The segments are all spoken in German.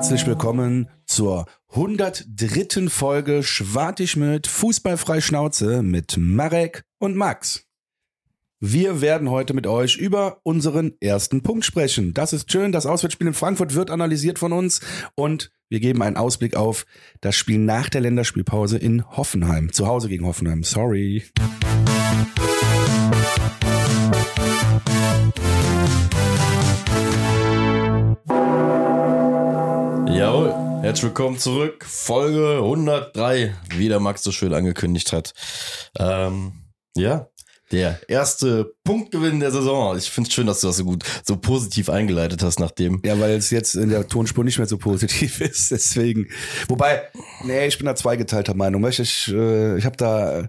herzlich willkommen zur 103. Folge Schwartig mit Fußballfrei Schnauze mit Marek und Max. Wir werden heute mit euch über unseren ersten Punkt sprechen. Das ist schön. Das Auswärtsspiel in Frankfurt wird analysiert von uns und wir geben einen Ausblick auf das Spiel nach der Länderspielpause in Hoffenheim. Zu Hause gegen Hoffenheim. Sorry. Jawohl, herzlich willkommen zurück. Folge 103, wie der Max so schön angekündigt hat. Ähm, ja, der erste Punktgewinn der Saison. Ich finde es schön, dass du das so gut, so positiv eingeleitet hast, nachdem. Ja, weil es jetzt in der Tonspur nicht mehr so positiv ist. Deswegen. Wobei, nee, ich bin da zweigeteilter Meinung. Ich, äh, ich habe da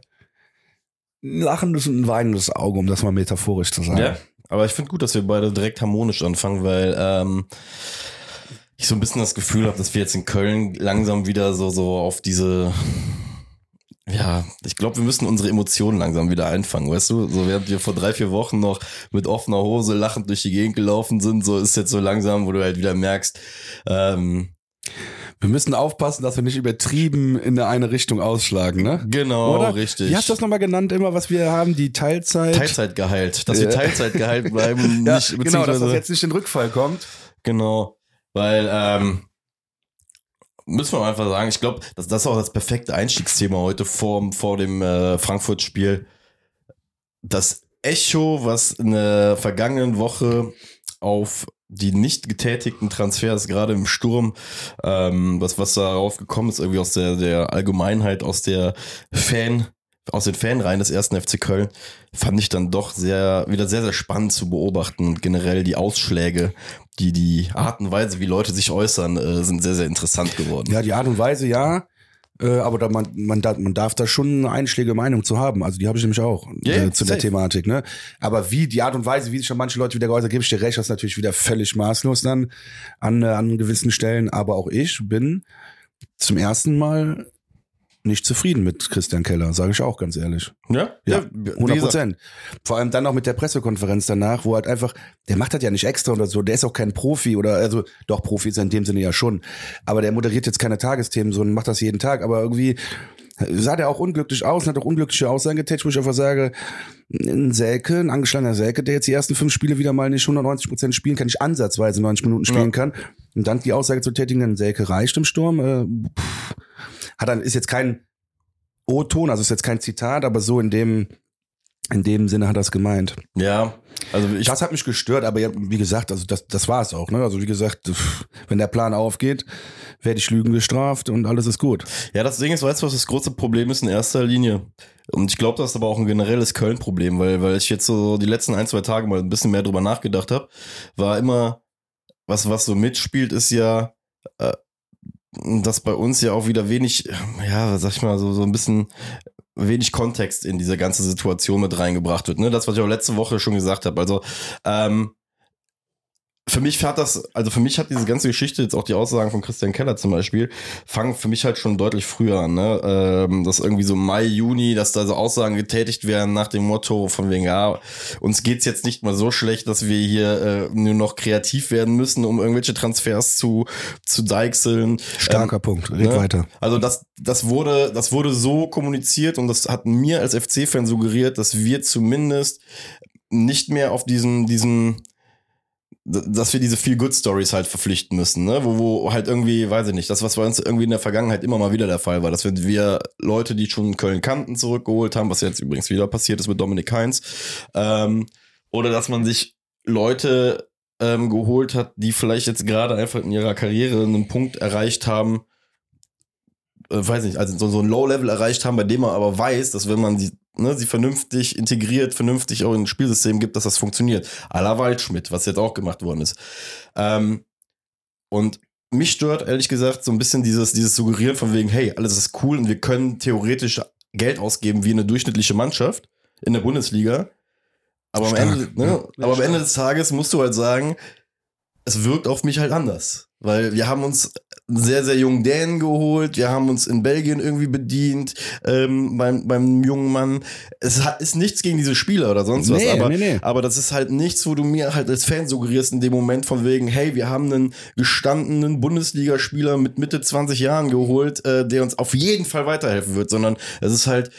ein lachendes und ein weinendes Auge, um das mal metaphorisch zu sagen. Ja, aber ich finde gut, dass wir beide direkt harmonisch anfangen, weil ähm, ich so ein bisschen das Gefühl habe, dass wir jetzt in Köln langsam wieder so, so auf diese ja, ich glaube, wir müssen unsere Emotionen langsam wieder einfangen, weißt du? So während wir vor drei, vier Wochen noch mit offener Hose lachend durch die Gegend gelaufen sind, so ist jetzt so langsam, wo du halt wieder merkst, ähm, Wir müssen aufpassen, dass wir nicht übertrieben in eine Richtung ausschlagen, ne? genau, Oder? richtig. Wie hast du das nochmal genannt, immer, was wir haben? Die Teilzeit. Teilzeit geheilt, dass wir Ja. Teilzeit geheilt bleiben, ja, nicht, genau, dass das jetzt nicht in Rückfall kommt. Genau, weil ähm, müssen wir einfach sagen, ich glaube, das, das ist auch das perfekte Einstiegsthema heute vor, vor dem äh, Frankfurt-Spiel. Das Echo, was in der vergangenen Woche auf die nicht getätigten Transfers, gerade im Sturm, ähm, was, was darauf gekommen ist, irgendwie aus der, der Allgemeinheit, aus der Fan, aus den Fanreihen des ersten FC Köln, fand ich dann doch sehr, wieder sehr, sehr spannend zu beobachten. Und generell die Ausschläge, die, die Art und Weise, wie Leute sich äußern, äh, sind sehr, sehr interessant geworden. Ja, die Art und Weise, ja. Äh, aber da man, man, da, man darf da schon eine einschlägige Meinung zu haben. Also die habe ich nämlich auch Ja, äh, zu der safe. Thematik. Ne? Aber wie die Art und Weise, wie sich schon manche Leute wieder geäußert, gebe ich dir recht, das ist natürlich wieder völlig maßlos dann an, äh, an gewissen Stellen. Aber auch ich bin zum ersten Mal nicht zufrieden mit Christian Keller, sage ich auch ganz ehrlich. Ja, Ja, wie 100 gesagt, Prozent. Vor allem dann auch mit der Pressekonferenz danach, wo halt einfach, der macht das ja nicht extra oder so, der ist auch kein Profi oder, also doch Profi ist er in dem Sinne ja schon, aber der moderiert jetzt keine Tagesthemen, so und macht das jeden Tag, aber irgendwie sah der auch unglücklich aus und hat auch unglückliche Aussagen getätigt, wo ich einfach sage, ein Selke, ein angeschlagener Selke, der jetzt die ersten fünf Spiele wieder mal nicht 190 Prozent spielen kann, nicht ansatzweise 90 Minuten spielen Ja. kann und dann die Aussage zu tätigen, ein Selke reicht im Sturm, äh, pff, hat dann, ist jetzt kein O-Ton, also ist jetzt kein Zitat, aber so in dem, in dem Sinne hat er es gemeint. Ja, also ich, Das hat mich gestört, aber ja, wie gesagt, also das, das war es auch. Ne? Also wie gesagt, wenn der Plan aufgeht, werde ich Lügen gestraft und alles ist gut. ja, das Ding ist, weißt du, was das große Problem ist in erster Linie? Und ich glaube, das ist aber auch ein generelles Köln-Problem, weil, weil ich jetzt so die letzten ein, zwei Tage mal ein bisschen mehr drüber nachgedacht habe, war immer, was, was so mitspielt, ist ja, äh, dass bei uns ja auch wieder wenig, ja, sag ich mal, so, so ein bisschen wenig Kontext in diese ganze Situation mit reingebracht wird. Ne? Das, was ich auch letzte Woche schon gesagt habe. Also, ähm, für mich hat das, also für mich hat diese ganze Geschichte, jetzt auch die Aussagen von Christian Keller zum Beispiel, fangen für mich halt schon deutlich früher an, ne? Ähm, dass irgendwie so Mai, Juni, dass da so Aussagen getätigt werden nach dem Motto von wegen, ja, uns geht's jetzt nicht mal so schlecht, dass wir hier äh, nur noch kreativ werden müssen, um irgendwelche Transfers zu, zu deichseln. Starker Punkt. Red ne? weiter. Also das, das wurde, das wurde so kommuniziert und das hat mir als FC-Fan suggeriert, dass wir zumindest nicht mehr auf diesen, diesen, dass wir diese Feel Good Stories halt verpflichten müssen, ne? Wo, wo halt irgendwie, weiß ich nicht, das, was bei uns irgendwie in der Vergangenheit immer mal wieder der Fall war, dass wir, wir Leute, die schon Köln kannten, zurückgeholt haben, was jetzt übrigens wieder passiert ist mit Dominik Heinz, ähm, oder dass man sich Leute ähm, geholt hat, die vielleicht jetzt gerade einfach in ihrer Karriere einen Punkt erreicht haben, äh, weiß nicht, also so, so ein Low-Level erreicht haben, bei dem man aber weiß, dass wenn man sie, ne, sie vernünftig integriert, vernünftig auch in ein Spielsystem gibt, dass das funktioniert. A la Waldschmidt, was jetzt auch gemacht worden ist. Ähm, und mich stört, ehrlich gesagt, so ein bisschen dieses, dieses Suggerieren von wegen, hey, alles ist cool und wir können theoretisch Geld ausgeben wie eine durchschnittliche Mannschaft in der Bundesliga. Aber am. Ende, ne, Ja, aber am. Ende des Tages musst du halt sagen, es wirkt auf mich halt anders. Weil wir haben uns einen sehr, sehr jungen Dänen geholt, wir haben uns in Belgien irgendwie bedient, ähm, beim, beim jungen Mann. Es hat, ist nichts gegen diese Spieler oder sonst was, Nee, aber, nee, nee. aber das ist halt nichts, wo du mir halt als Fan suggerierst in dem Moment von wegen, hey, wir haben einen gestandenen Bundesligaspieler mit Mitte 20 Jahren geholt, äh, der uns auf jeden Fall weiterhelfen wird, sondern es ist halt,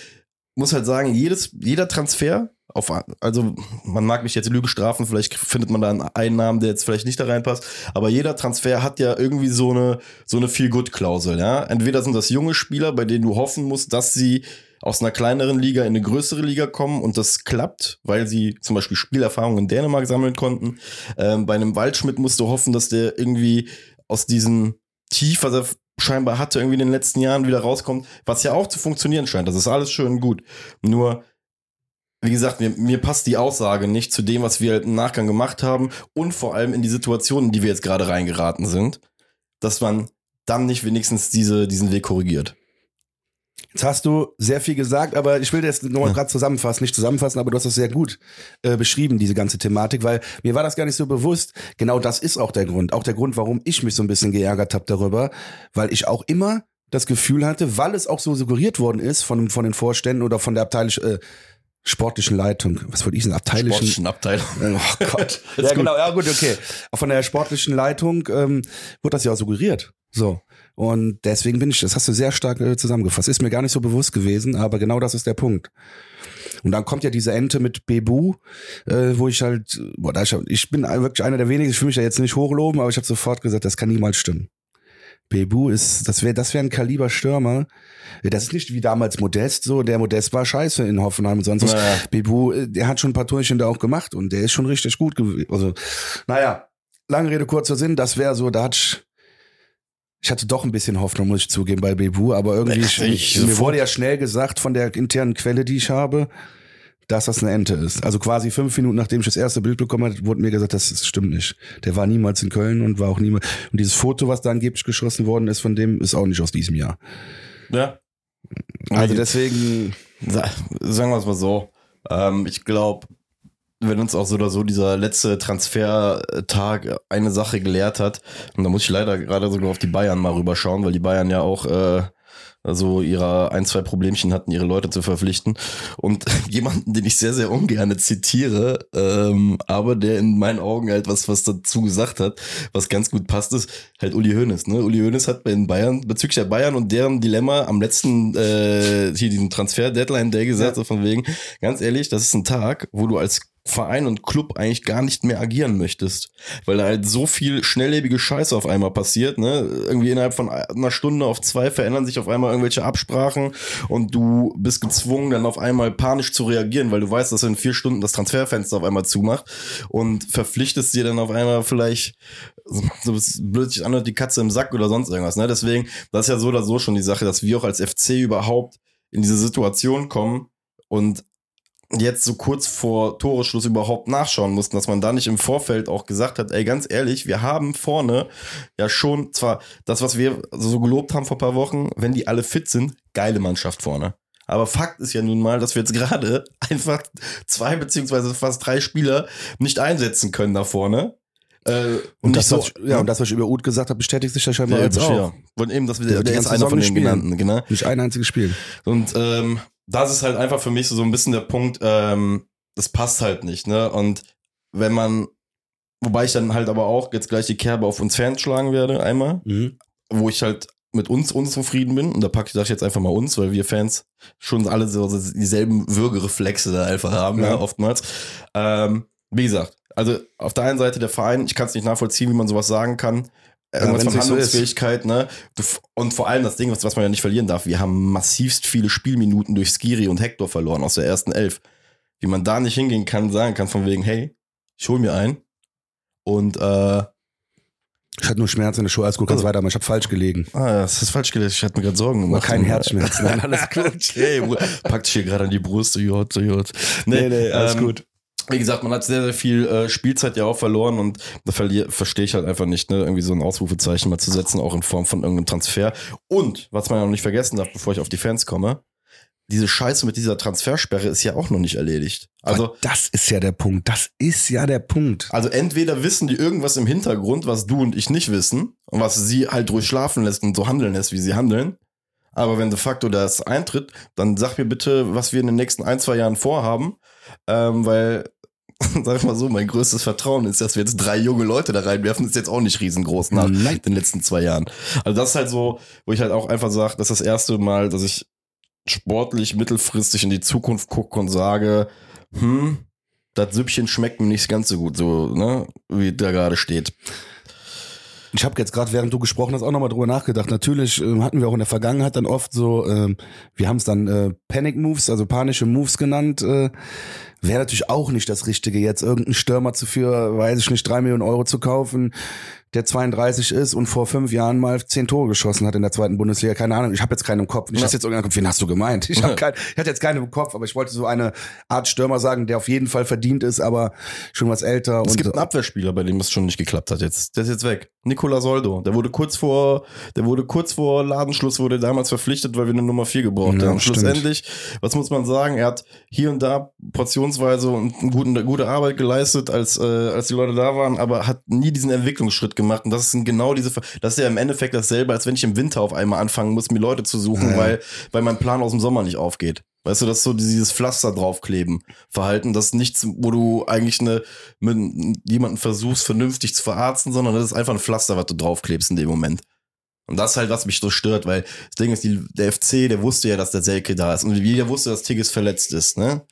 muss halt sagen, jedes, jeder Transfer, auf, also man mag mich jetzt Lüge strafen, vielleicht findet man da einen, Namen, der jetzt vielleicht nicht da reinpasst, aber jeder Transfer hat ja irgendwie so eine, so eine Feel-Good-Klausel, ja. Entweder sind das junge Spieler, bei denen du hoffen musst, dass sie aus einer kleineren Liga in eine größere Liga kommen und das klappt, weil sie zum Beispiel Spielerfahrung in Dänemark sammeln konnten. Ähm, bei einem Waldschmidt musst du hoffen, dass der irgendwie aus diesem Tief, was er scheinbar hatte, irgendwie in den letzten Jahren wieder rauskommt, was ja auch zu funktionieren scheint. Das ist alles schön und gut. Nur, wie gesagt, mir, mir passt die Aussage nicht zu dem, was wir halt im Nachgang gemacht haben und vor allem in die Situationen, in die wir jetzt gerade reingeraten sind, dass man dann nicht wenigstens diese, diesen Weg korrigiert. Jetzt hast du sehr viel gesagt, aber ich will das nochmal Ja. gerade zusammenfassen, nicht zusammenfassen, aber du hast das sehr gut äh, beschrieben, diese ganze Thematik, weil mir war das gar nicht so bewusst. Genau das ist auch der Grund. Auch der Grund, warum ich mich so ein bisschen geärgert habe darüber, weil ich auch immer das Gefühl hatte, weil es auch so suggeriert worden ist von, von den Vorständen oder von der abteilischen äh, sportlichen Leitung. Was wollte ich denn? Abteilischen. Sportlichen Abteilung. Oh Gott. Ja, gut. genau, ja gut, okay. Von der sportlichen Leitung ähm, wurde das ja auch suggeriert. So. Und deswegen bin ich, das hast du sehr stark äh, zusammengefasst. Ist mir gar nicht so bewusst gewesen, aber genau das ist der Punkt. Und dann kommt ja diese Ente mit Bebu, äh, wo ich halt, boah, da ich, ich bin wirklich einer der wenigen, ich will mich ja jetzt nicht hochloben, aber ich habe sofort gesagt, das kann niemals stimmen. Bebu ist, das wäre, das wäre ein Kaliber Stürmer. Das ist nicht wie damals Modest so. Der Modest war scheiße in Hoffenheim und sonst was. Naja. Bebu, äh, der hat schon ein paar Torchen da auch gemacht und der ist schon richtig gut gewesen. Also, naja, lange Rede, kurzer Sinn, das wäre so, da hat ich, ich hatte doch ein bisschen Hoffnung, muss ich zugeben, bei Bebu, aber irgendwie, Ich- ich- mir wurde ja schnell gesagt von der internen Quelle, die ich habe, dass das eine Ente ist. Also quasi fünf Minuten nachdem ich das erste Bild bekommen habe, wurde mir gesagt, das, das stimmt nicht. Der war niemals in Köln und war auch niemals. Und dieses Foto, was da angeblich geschossen worden ist, von dem ist auch nicht aus diesem Jahr. Ja. Also deswegen, Sa- Sagen wir es mal so. Ähm, ich glaube, wenn uns auch so oder so dieser letzte Transfertag eine Sache gelehrt hat, und da muss ich leider gerade sogar auf die Bayern mal rüberschauen, weil die Bayern ja auch äh, also ihre ein, zwei Problemchen hatten, ihre Leute zu verpflichten. Und jemanden, den ich sehr, sehr ungern zitiere, ähm, aber der in meinen Augen halt was, was dazu gesagt hat, was ganz gut passt, ist halt Uli Hoeneß. Ne? Uli Hoeneß hat bei den Bayern, bezüglich der Bayern und deren Dilemma am letzten, äh, hier diesen Transfer-Deadline-Day gesagt, so von wegen, ganz ehrlich, das ist ein Tag, wo du als Verein und Club eigentlich gar nicht mehr agieren möchtest. Weil da halt so viel schnelllebige Scheiße auf einmal passiert, ne? Irgendwie innerhalb von einer Stunde auf zwei verändern sich auf einmal irgendwelche Absprachen und du bist gezwungen, dann auf einmal panisch zu reagieren, weil du weißt, dass in vier Stunden das Transferfenster auf einmal zumacht und verpflichtest dir dann auf einmal vielleicht, so blöd sich anhört, die Katze im Sack oder sonst irgendwas, ne? Deswegen, das ist ja so oder so schon die Sache, dass wir auch als FC überhaupt in diese Situation kommen und jetzt so kurz vor Toreschluss überhaupt nachschauen mussten, dass man da nicht im Vorfeld auch gesagt hat, ey, ganz ehrlich, wir haben vorne ja schon zwar das, was wir so gelobt haben vor ein paar Wochen, wenn die alle fit sind, geile Mannschaft vorne. Aber Fakt ist ja nun mal, dass wir jetzt gerade einfach zwei beziehungsweise fast drei Spieler nicht einsetzen können da vorne. Äh, und, das, was ich, ja, und das, was ich über Uth gesagt habe, bestätigt sich ja scheinbar ja, jetzt auch. auch. Und eben, dass wir, Der der, hat die der ist ganze einer von den genannten, genau. Nicht ein einziges Spiel. Und ähm, das ist halt einfach für mich so, so ein bisschen der Punkt, ähm, das passt halt nicht, ne? Und wenn man, wobei ich dann halt aber auch jetzt gleich die Kerbe auf uns Fans schlagen werde, einmal, Mhm. wo ich halt mit uns unzufrieden bin. Und da packe ich, ich jetzt einfach mal uns, weil wir Fans schon alle so, dieselben Würgereflexe da einfach haben, Ja. ja. oftmals. Ähm, wie gesagt, also auf der einen Seite der Verein, ich kann es nicht nachvollziehen, wie man sowas sagen kann. Irgendwas wenn's von nicht so. Handlungsfähigkeit, ne? Und vor allem das Ding, was, was man ja nicht verlieren darf, wir haben massivst viele Spielminuten durch Skiri und Hector verloren aus der ersten Elf. Wie man da nicht hingehen kann, sagen kann von wegen, hey, ich hol mir ein. Und äh, Ich hatte nur Schmerz in der Schuhe. Alles gut, kannst Also- weitermachen. Ich habe falsch gelegen. Ah, das ist falsch gelesen. Ich hatte mir gerade Sorgen Aber gemacht. kein Herzschmerz. Nein, alles gut. Bruder. packt dich hier gerade an die Brust, Jod, Jod. ähm, Wie gesagt, man hat sehr, sehr viel äh, Spielzeit ja auch verloren und da verstehe ich halt einfach nicht, ne, irgendwie so ein Ausrufezeichen mal zu setzen, auch in Form von irgendeinem Transfer. Und, was man ja noch nicht vergessen darf, bevor ich auf die Fans komme, diese Scheiße mit dieser Transfersperre ist ja auch noch nicht erledigt. Also, Aber das ist ja der Punkt. Das ist ja der Punkt. also entweder wissen die irgendwas im Hintergrund, was du und ich nicht wissen und was sie halt ruhig schlafen lässt und so handeln lässt, wie sie handeln. Aber wenn de facto das eintritt, dann sag mir bitte, was wir in den nächsten ein, zwei Jahren vorhaben, ähm, weil sag ich mal so, mein größtes Vertrauen ist, dass wir jetzt drei junge Leute da reinwerfen, ist jetzt auch nicht riesengroß nach Nein. den letzten zwei Jahren. Also das ist halt so, wo ich halt auch einfach sage, das ist das erste Mal, dass ich sportlich mittelfristig in die Zukunft gucke und sage, hm, das Süppchen schmeckt mir nicht ganz so gut, so, ne, wie da gerade steht. Ich habe jetzt gerade, während du gesprochen hast, auch nochmal drüber nachgedacht. Natürlich ähm, hatten wir auch in der Vergangenheit dann oft so, ähm, wir haben es dann äh, Panic Moves, also panische Moves genannt. Äh, Wäre natürlich auch nicht das Richtige, jetzt irgendeinen Stürmer zu für, weiß ich nicht, drei Millionen Euro zu kaufen, der 32 ist und vor fünf Jahren mal zehn Tore geschossen hat in der zweiten Bundesliga. Keine Ahnung, ich habe jetzt keinen im Kopf. Nicht, Ja. dass jetzt irgendeiner kommt, wen hast du gemeint? Ich, hab kein, ich hatte jetzt keinen im Kopf, aber ich wollte so eine Art Stürmer sagen, der auf jeden Fall verdient ist, aber schon was älter. Es gibt einen Abwehrspieler, bei dem es schon nicht geklappt hat jetzt. Der ist jetzt weg. Nicola Soldo. Der wurde kurz vor, der wurde kurz vor Ladenschluss, wurde damals verpflichtet, weil wir eine Nummer 4 gebraucht Ja, haben. stimmt. Schlussendlich, was muss man sagen? Er hat hier und da portionsweise und eine gute, gute Arbeit geleistet, als, äh, als die Leute da waren, aber hat nie diesen Entwicklungsschritt gemacht. Und das sind genau diese, das ist ja im Endeffekt dasselbe, als wenn ich im Winter auf einmal anfangen muss, mir Leute zu suchen, Ja. weil, weil mein Plan aus dem Sommer nicht aufgeht. Weißt du, das ist so dieses Pflaster draufkleben Verhalten, das ist nichts, wo du eigentlich eine, mit jemanden versuchst, vernünftig zu verarzten, sondern das ist einfach ein Pflaster, was du draufklebst in dem Moment. Und das ist halt, was mich so stört, weil das Ding ist, die, der FC, der wusste ja, dass der Selke da ist. Und jeder wusste, dass Tigges verletzt ist, ne?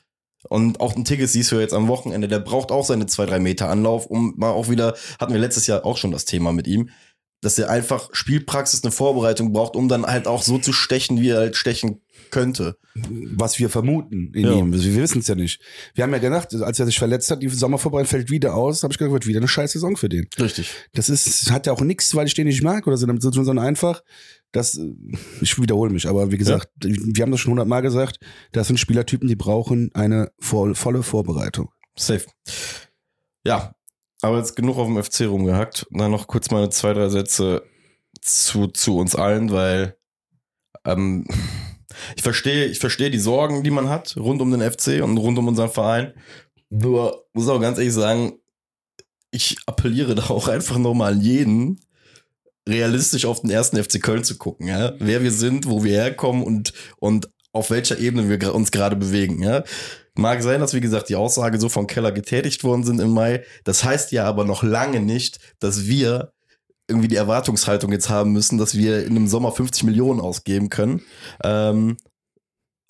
Und auch ein Tigges siehst du jetzt am Wochenende, der braucht auch seine zwei, drei Meter Anlauf, um mal auch wieder, hatten wir letztes Jahr auch schon das Thema mit ihm, dass er einfach Spielpraxis, eine Vorbereitung braucht, um dann halt auch so zu stechen, wie er halt stechen könnte. was wir vermuten in Ja. ihm. Wir wissen es ja nicht. Wir haben ja gedacht, als er sich verletzt hat, die Sommervorbereitung fällt wieder aus, habe ich gedacht, wird wieder eine scheiß Saison für den. Richtig. Das ist, hat ja auch nichts, weil ich den nicht mag oder so, damit- sondern einfach, das, äh, ich wiederhole mich, aber wie gesagt, wir haben das schon hundertmal gesagt, das sind Spielertypen, die brauchen eine voll, volle Vorbereitung. Safe. Ja, aber jetzt genug auf dem FC rumgehackt. Dann noch kurz meine zwei, drei Sätze zu, zu uns allen, weil ähm, ich verstehe, ich verstehe die Sorgen, die man hat rund um den FC und rund um unseren Verein. Nur muss auch ganz ehrlich sagen, ich appelliere da auch einfach nochmal an jeden, realistisch auf den ersten FC Köln zu gucken, ja. Wer wir sind, wo wir herkommen und, und auf welcher Ebene wir uns gerade bewegen, ja. Mag sein, dass, wie gesagt, die Aussage so von Keller getätigt worden sind im Mai. Das heißt ja aber noch lange nicht, dass wir irgendwie die Erwartungshaltung jetzt haben müssen, dass wir in einem Sommer 50 Millionen ausgeben können. Ähm,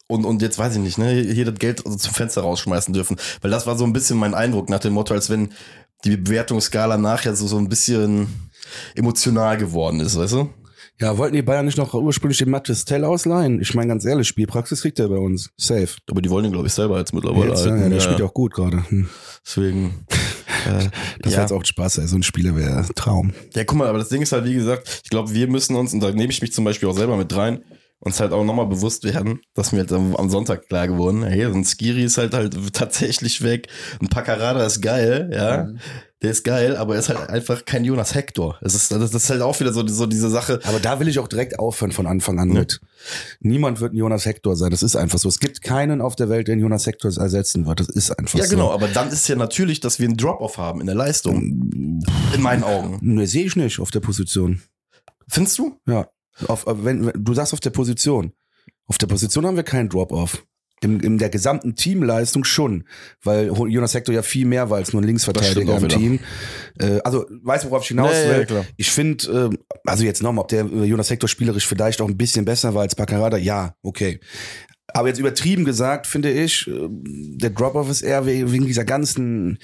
und, und jetzt weiß ich nicht, ne, hier das Geld zum Fenster rausschmeißen dürfen. Weil das war so ein bisschen mein Eindruck nach dem Motto, als wenn die Bewertungsskala nachher so, so ein bisschen emotional geworden ist, weißt du? Ja, wollten die Bayern nicht noch ursprünglich den Mattes Tell ausleihen? Ich meine ganz ehrlich, Spielpraxis kriegt er bei uns. Safe. Aber die wollen ihn, glaube ich, selber jetzt mittlerweile. Jetzt, ja, der Ja, spielt ja auch gut gerade. Hm. Deswegen. Äh, Das ja. jetzt auch Spaß, ey. so ein Spieler wäre Traum. Ja, guck mal, aber das Ding ist halt, wie gesagt, ich glaube, wir müssen uns, und da nehme ich mich zum Beispiel auch selber mit rein, uns halt auch nochmal bewusst werden, dass mir halt am, Sonntag klar geworden, hey, so ein Skiri ist halt halt tatsächlich weg, ein Paccarada ist geil, ja, der ist geil, aber er ist halt einfach kein Jonas Hector. Das ist, das ist halt auch wieder so, so diese Sache. Aber da will ich auch direkt aufhören von Anfang an Ne? mit. Niemand wird ein Jonas Hector sein. Das ist einfach so. Es gibt keinen auf der Welt, der Jonas Hector ersetzen wird. Das ist einfach Ja, so. genau, aber dann ist ja natürlich, dass wir einen Drop-Off haben in der Leistung. In meinen Augen. Ne, sehe ich nicht auf der Position. Findest du? Ja. Auf, äh, wenn, du sagst auf der Position. Auf der Position haben wir keinen Drop-off. Im, in der gesamten Teamleistung schon, weil Jonas Hector ja viel mehr war als nur ein Linksverteidiger im stimmt Team. Äh, also, weißt du, worauf ich hinaus Ja, ja, will? klar. Ich finde, äh, also jetzt nochmal, ob der äh, Jonas Hector spielerisch vielleicht auch ein bisschen besser war als Baccarada, ja, okay. Aber jetzt übertrieben gesagt, finde ich, äh, der Drop-Off ist eher we- wegen dieser ganzen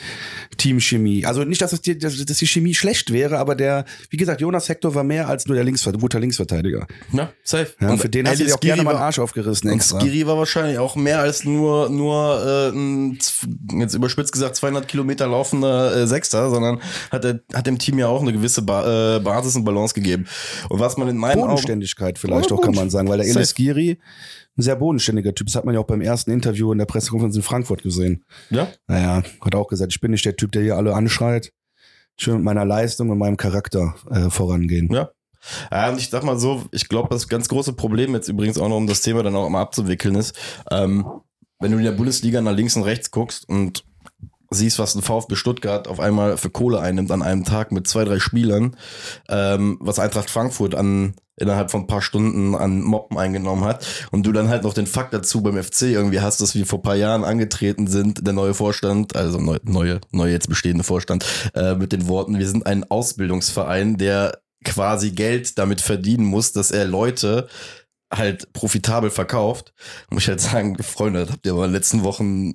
Teamchemie. Also nicht, dass, es die, dass, die Chemie schlecht wäre, aber der, wie gesagt, Jonas Hector war mehr als nur der Linksver guter Linksverteidiger. Ja, safe. Ja, und für den Eddie dir auch gerne Skiri mal den Arsch aufgerissen Und. Skiri war wahrscheinlich auch mehr als nur, nur äh, jetzt überspitzt gesagt, 200 Kilometer laufender äh, Sechster, sondern hat, er, hat dem Team ja auch eine gewisse ba äh, Basis und Balance gegeben. Und was man in meinen Augen... Bodenständigkeit vielleicht Ja, auch, kann man sagen, weil der Safe. Elis Giri ein sehr bodenständiger Typ. Das hat man ja auch beim ersten Interview in der Pressekonferenz in Frankfurt gesehen. Ja? Naja, hat auch gesagt, ich bin nicht der Typ, der hier alle anschreit. Ich will mit meiner Leistung und meinem Charakter äh, vorangehen. Ja. Ja, und ich sag mal so, ich glaube, das ganz große Problem jetzt übrigens auch noch, um das Thema dann auch mal abzuwickeln ist, ähm, wenn du in der Bundesliga nach links und rechts guckst und siehst, was ein VfB Stuttgart auf einmal für Kohle einnimmt an einem Tag mit zwei, drei Spielern, ähm, was Eintracht Frankfurt an innerhalb von ein paar Stunden an Moppen eingenommen hat und du dann halt noch den Fakt dazu beim FC irgendwie hast, dass wir vor paar Jahren angetreten sind, der neue Vorstand, also neu, neue, neue jetzt bestehende Vorstand, äh, mit den Worten, wir sind ein Ausbildungsverein, der quasi Geld damit verdienen muss, dass er Leute halt profitabel verkauft. Muss ich halt sagen, Freunde, das habt ihr aber in den letzten Wochen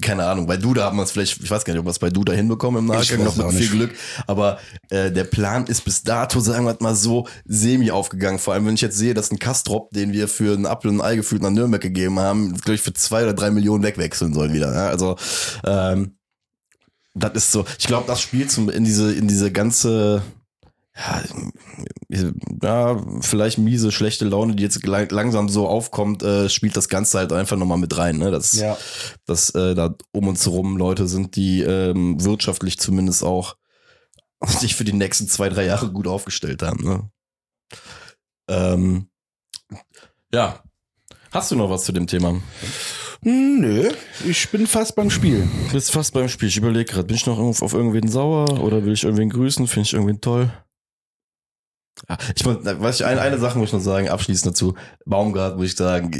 keine Ahnung, bei Duda haben wir es vielleicht, ich weiß gar nicht, ob wir es bei Duda hinbekommen im Nachgang, noch mit viel Glück. Aber äh, der Plan ist bis dato, sagen wir mal so, semi aufgegangen. Vor allem, wenn ich jetzt sehe, dass ein Kastrop, den wir für einen Apfel und ein Ei gefühlt nach Nürnberg gegeben haben, glaube ich, für zwei oder drei Millionen wegwechseln soll wieder. Ja? Also ähm, das ist so, ich glaube, das spielt zum, in diese, in diese ganze ja, ja, vielleicht miese, schlechte Laune, die jetzt langsam so aufkommt, äh, spielt das Ganze halt einfach nochmal mit rein. Ne? Dass, ja. dass äh, da um uns herum Leute sind, die ähm, wirtschaftlich zumindest auch sich für die nächsten zwei, drei Jahre gut aufgestellt haben. Ne? Ähm, ja. Hast du noch was zu dem Thema? Nö, ich bin fast beim Spiel. Du bist fast beim Spiel. Ich überlege gerade, bin ich noch auf irgendwen sauer oder will ich irgendwen grüßen? Finde ich irgendwen toll? Ich muss, was ich, eine, eine Sache muss ich noch sagen, abschließend dazu. Baumgart muss ich sagen,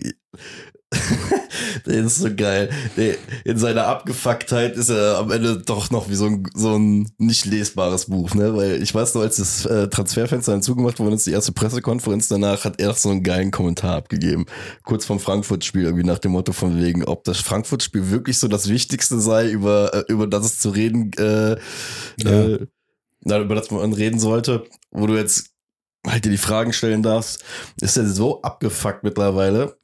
der ist so geil. Der, in seiner Abgefucktheit ist er am Ende doch noch wie so ein, so ein nicht lesbares Buch, ne? Weil ich weiß noch, als das äh, Transferfenster dann zugemacht wurde, ist die erste Pressekonferenz danach, hat er so einen geilen Kommentar abgegeben. Kurz vom Frankfurt-Spiel, irgendwie nach dem Motto von wegen, ob das Frankfurt-Spiel wirklich so das Wichtigste sei, über, äh, über das es zu reden, äh, ja. äh, über das man reden sollte, wo du jetzt halt dir die Fragen stellen darfst, ist er so abgefuckt mittlerweile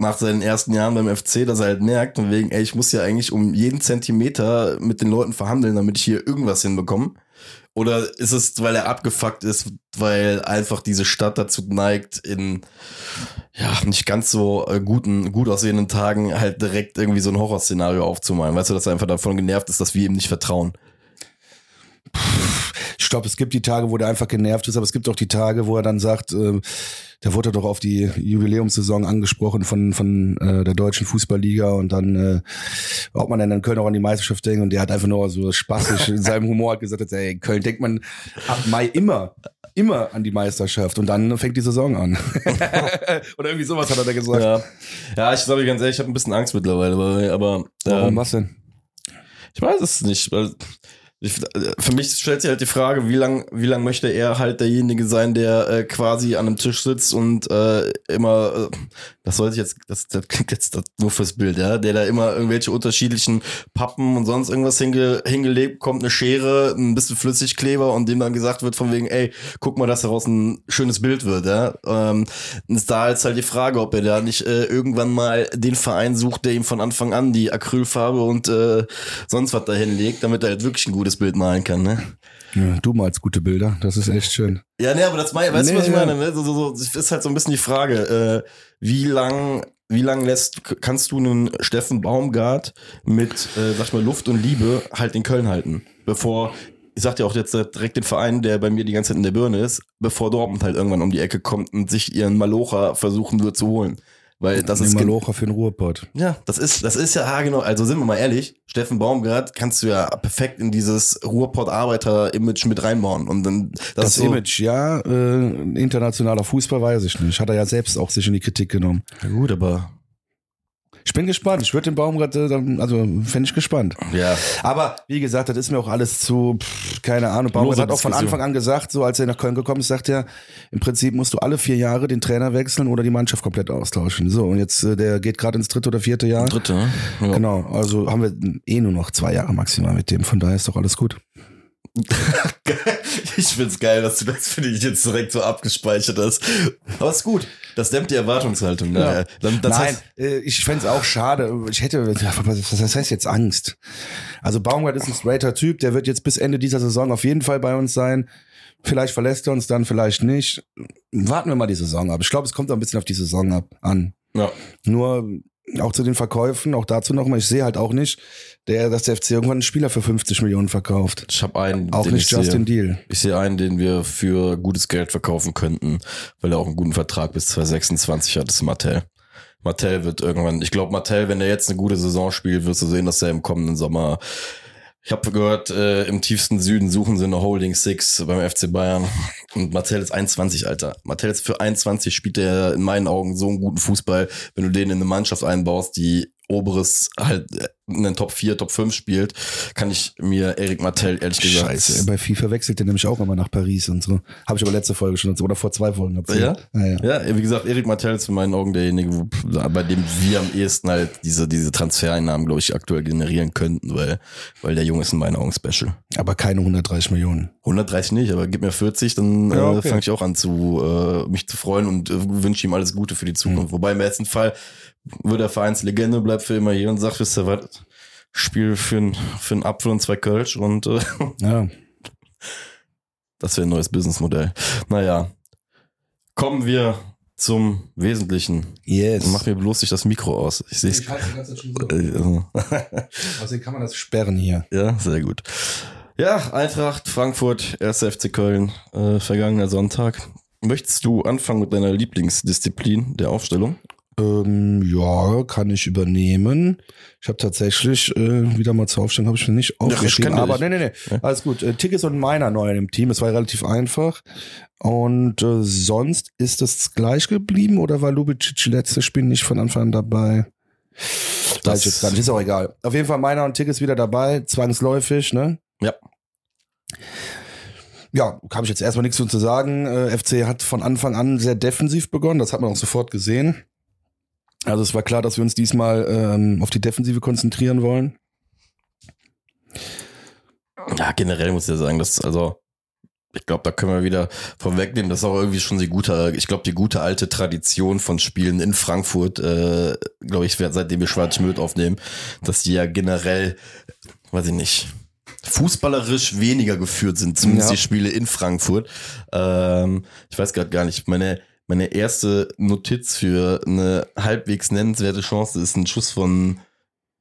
nach seinen ersten Jahren beim FC, dass er halt merkt, und wegen, ey, ich muss ja eigentlich um jeden Zentimeter mit den Leuten verhandeln, damit ich hier irgendwas hinbekomme. Oder ist es, weil er abgefuckt ist, weil einfach diese Stadt dazu neigt, in ja nicht ganz so äh, guten, gut aussehenden Tagen halt direkt irgendwie so ein Horrorszenario aufzumalen. Weißt du, dass er einfach davon genervt ist, dass wir ihm nicht vertrauen. Ich glaube, es gibt die Tage, wo der einfach genervt ist, aber es gibt auch die Tage, wo er dann sagt, äh, da wurde er doch auf die Jubiläumssaison angesprochen von, von äh, der deutschen Fußballliga und dann, äh, ob man denn in Köln auch an die Meisterschaft denkt und der hat einfach nur so spaßig in seinem Humor hat gesagt, ey, in Köln denkt man ab Mai immer immer an die Meisterschaft und dann fängt die Saison an. Oder irgendwie sowas hat er da gesagt. Ja, ja ich sage ganz ehrlich, ich habe ein bisschen Angst mittlerweile, aber Warum ähm, was denn? Ich weiß es nicht, weil ich, äh, für mich stellt sich halt die Frage, wie lang, wie lang möchte er halt derjenige sein, der äh, quasi an einem Tisch sitzt und äh, immer, äh, das sollte ich jetzt, das, das klingt jetzt nur fürs Bild, ja, der da immer irgendwelche unterschiedlichen Pappen und sonst irgendwas hinge, hingelegt, kommt eine Schere, ein bisschen Flüssigkleber und dem dann gesagt wird von wegen, ey, guck mal, dass daraus ein schönes Bild wird, ja. Ähm, ist da jetzt halt die Frage, ob er da nicht äh, irgendwann mal den Verein sucht, der ihm von Anfang an die Acrylfarbe und äh, sonst was dahin legt, damit er halt wirklich ein gutes gutes Bild malen kann, ne? Ja, du malst gute Bilder, das ist echt schön. Ja, ne, aber das mein, weißt nee, du, was ich meine? Ne? So, so, so, ist halt so ein bisschen die Frage, äh, wie lang, wie lang lässt, kannst du einen Steffen Baumgart mit, äh, sag ich mal, Luft und Liebe halt in Köln halten, bevor ich sag dir auch jetzt direkt den Verein, der bei mir die ganze Zeit in der Birne ist, bevor Dortmund halt irgendwann um die Ecke kommt und sich ihren Malocha versuchen wird zu holen. Weil das ist Malocha für den Ruhrpott. Ja, das ist, das ist ja, ah, genau. Also sind wir mal ehrlich, Steffen Baumgart kannst du ja perfekt in dieses Ruhrpott-Arbeiter-Image mit reinbauen. Und dann das, das so Image, ja, äh, internationaler Fußball weiß ich nicht. Hat er ja selbst auch sich in die Kritik genommen. Ja gut, aber ich bin gespannt. Ich würde den Baum gerade, äh, also fände ich gespannt. Ja. Aber wie gesagt, das ist mir auch alles zu, pff, keine Ahnung. Baumgart hat auch von Anfang an gesagt, so als er nach Köln gekommen ist, sagt er, im Prinzip musst du alle vier Jahre den Trainer wechseln oder die Mannschaft komplett austauschen. So, und jetzt, äh, der geht gerade ins dritte oder vierte Jahr. Dritte, ne? ja. Genau, also haben wir eh nur noch zwei Jahre maximal mit dem. Von daher ist doch alles gut. ich find's geil, dass du das für dich jetzt direkt so abgespeichert hast. Aber ist gut. Das dämmt die Erwartungshaltung. Ja. Das Nein, heißt, äh, ich fände auch schade. Ich hätte, was heißt jetzt Angst? Also Baumgart ist ein straighter Typ, der wird jetzt bis Ende dieser Saison auf jeden Fall bei uns sein. Vielleicht verlässt er uns dann, vielleicht nicht. Warten wir mal die Saison ab. Ich glaube, es kommt auch ein bisschen auf die Saison ab an. Ja. Nur auch zu den Verkäufen, auch dazu nochmal, ich sehe halt auch nicht, der, dass der FC irgendwann einen Spieler für 50 Millionen verkauft. Ich habe einen, Auch den nicht ich Justin. Deal. Ich sehe einen, den wir für gutes Geld verkaufen könnten, weil er auch einen guten Vertrag bis 2026 hat, das ist Martell. Martell wird irgendwann, ich glaube, Martell, wenn er jetzt eine gute Saison spielt, wirst du sehen, dass er im kommenden Sommer ich habe gehört, äh, im tiefsten Süden suchen sie eine Holding Six beim FC Bayern. Und Martell ist 21, Alter. Martell ist für 21 spielt er in meinen Augen so einen guten Fußball, wenn du den in eine Mannschaft einbaust, die oberes halt äh, in den Top 4, Top 5 spielt, kann ich mir Erik Martell ehrlich gesagt. Scheiße, bei FIFA wechselt der nämlich auch immer nach Paris und so. Habe ich aber letzte Folge schon oder vor zwei Folgen erzählt. Ja? Ja, ja. Ja, wie gesagt, Erik Martell ist in meinen Augen derjenige, bei dem wir am ehesten halt diese, diese Transfereinnahmen, glaube ich, aktuell generieren könnten, weil, weil der Junge ist in meinen Augen special. Aber keine 130 Millionen. 130 nicht, aber gib mir 40, dann Ja, äh, okay. fange ich auch an zu äh, mich zu freuen und äh, wünsche ihm alles Gute für die Zukunft. Wobei im besten Fall wird der Vereinslegende, bleibt für immer hier und sagt, wisst ihr was, Spiel für einen für einen Apfel und zwei Kölsch und äh, Ja. das wäre ein neues Businessmodell. Naja, kommen wir zum Wesentlichen. Yes. Mach mir bloß nicht das Mikro aus. Ich sehe es. so. Äh, Außerdem kann man das sperren hier. Ja, sehr gut. Ja, Eintracht, Frankfurt, 1. FC Köln, äh, vergangener Sonntag. Möchtest du anfangen mit deiner Lieblingsdisziplin der Aufstellung? Ähm, ja, kann ich übernehmen. Ich habe tatsächlich äh, wieder mal zur Aufstellung habe ich mir nicht ich aufgeschrieben. kann aber nee, nee, nee. Ja. Alles gut. Äh, Tick ist und meiner neu im Team. Es war relativ einfach. Und äh, sonst ist es gleich geblieben oder war Lubicic letztes Spiel nicht von Anfang an dabei? Weiß Das- ich jetzt gar nicht. Ist auch egal. Auf jeden Fall meiner und Tick ist wieder dabei. Zwangsläufig, ne? Ja. Ja, habe ich jetzt erstmal nichts zu sagen. Äh, FC hat von Anfang an sehr defensiv begonnen. Das hat man auch sofort gesehen. Also es war klar, dass wir uns diesmal ähm, auf die Defensive konzentrieren wollen. Ja, generell muss ich ja sagen, dass, also, ich glaube, da können wir wieder vorwegnehmen, das ist auch irgendwie schon die gute, ich glaube, die gute alte Tradition von Spielen in Frankfurt, äh, glaube ich, seitdem wir Schwarzschmidt aufnehmen, dass die ja generell, weiß ich nicht, fußballerisch weniger geführt sind, zumindest Ja. die Spiele in Frankfurt. Ähm, ich weiß gerade gar nicht, meine, meine erste Notiz für eine halbwegs nennenswerte Chance ist ein Schuss von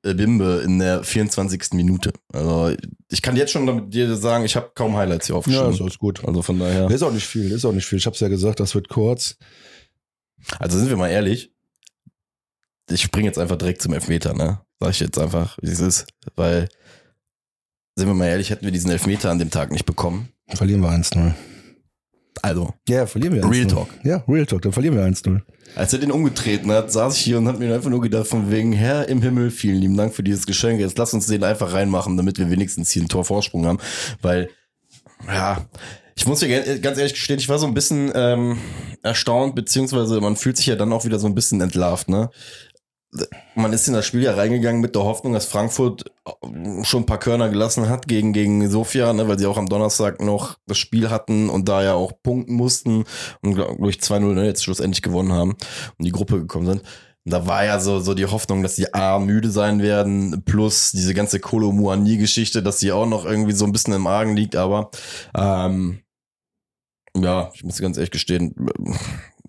äh, Bimbe in der 24. Minute. Also ich kann jetzt schon damit dir sagen, ich habe kaum Highlights hier aufgeschrieben. ist gut. also von daher. Ist auch nicht viel, ist auch nicht viel. Ich habe es ja gesagt, das wird kurz. Also sind wir mal ehrlich. Ich springe jetzt einfach direkt zum Elfmeter, ne? Sag ich jetzt einfach, wie es ist. Weil, sind wir mal ehrlich, hätten wir diesen Elfmeter an dem Tag nicht bekommen. Verlieren wir 1-0. Also, Ja, verlieren wir 1-0. Real Talk. Ja, Real Talk, dann verlieren wir 1-0. als er den umgetreten hat, saß ich hier und hab mir einfach nur gedacht, von wegen, Herr im Himmel, vielen lieben Dank für dieses Geschenk. Jetzt lass uns den einfach reinmachen, damit wir wenigstens hier einen Torvorsprung haben. Weil, ja, ich muss dir ganz ehrlich gestehen, ich war so ein bisschen ähm, erstaunt, beziehungsweise man fühlt sich ja dann auch wieder so ein bisschen entlarvt, ne? Man ist in das Spiel ja reingegangen mit der Hoffnung, dass Frankfurt schon ein paar Körner gelassen hat gegen, gegen Sofia, ne, weil sie auch am Donnerstag noch das Spiel hatten und da ja auch punkten mussten und ich 2-0 ne, jetzt schlussendlich gewonnen haben und die Gruppe gekommen sind. Und da war ja so, so die Hoffnung, dass die A müde sein werden, plus diese ganze Kolo Muani-Geschichte, dass die auch noch irgendwie so ein bisschen im Argen liegt, aber ähm, ja, ich muss ganz ehrlich gestehen,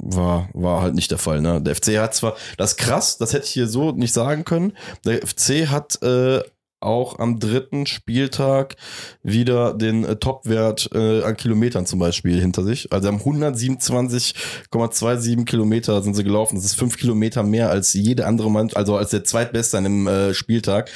war, war halt nicht der Fall. Ne? Der FC hat zwar, das krass, das hätte ich hier so nicht sagen können. Der FC hat äh, auch am dritten Spieltag wieder den äh, Topwert äh, an Kilometern zum Beispiel hinter sich. Also am 127,27 Kilometer sind sie gelaufen. Das ist fünf Kilometer mehr als jede andere Mannschaft, also als der zweitbeste an dem äh, Spieltag.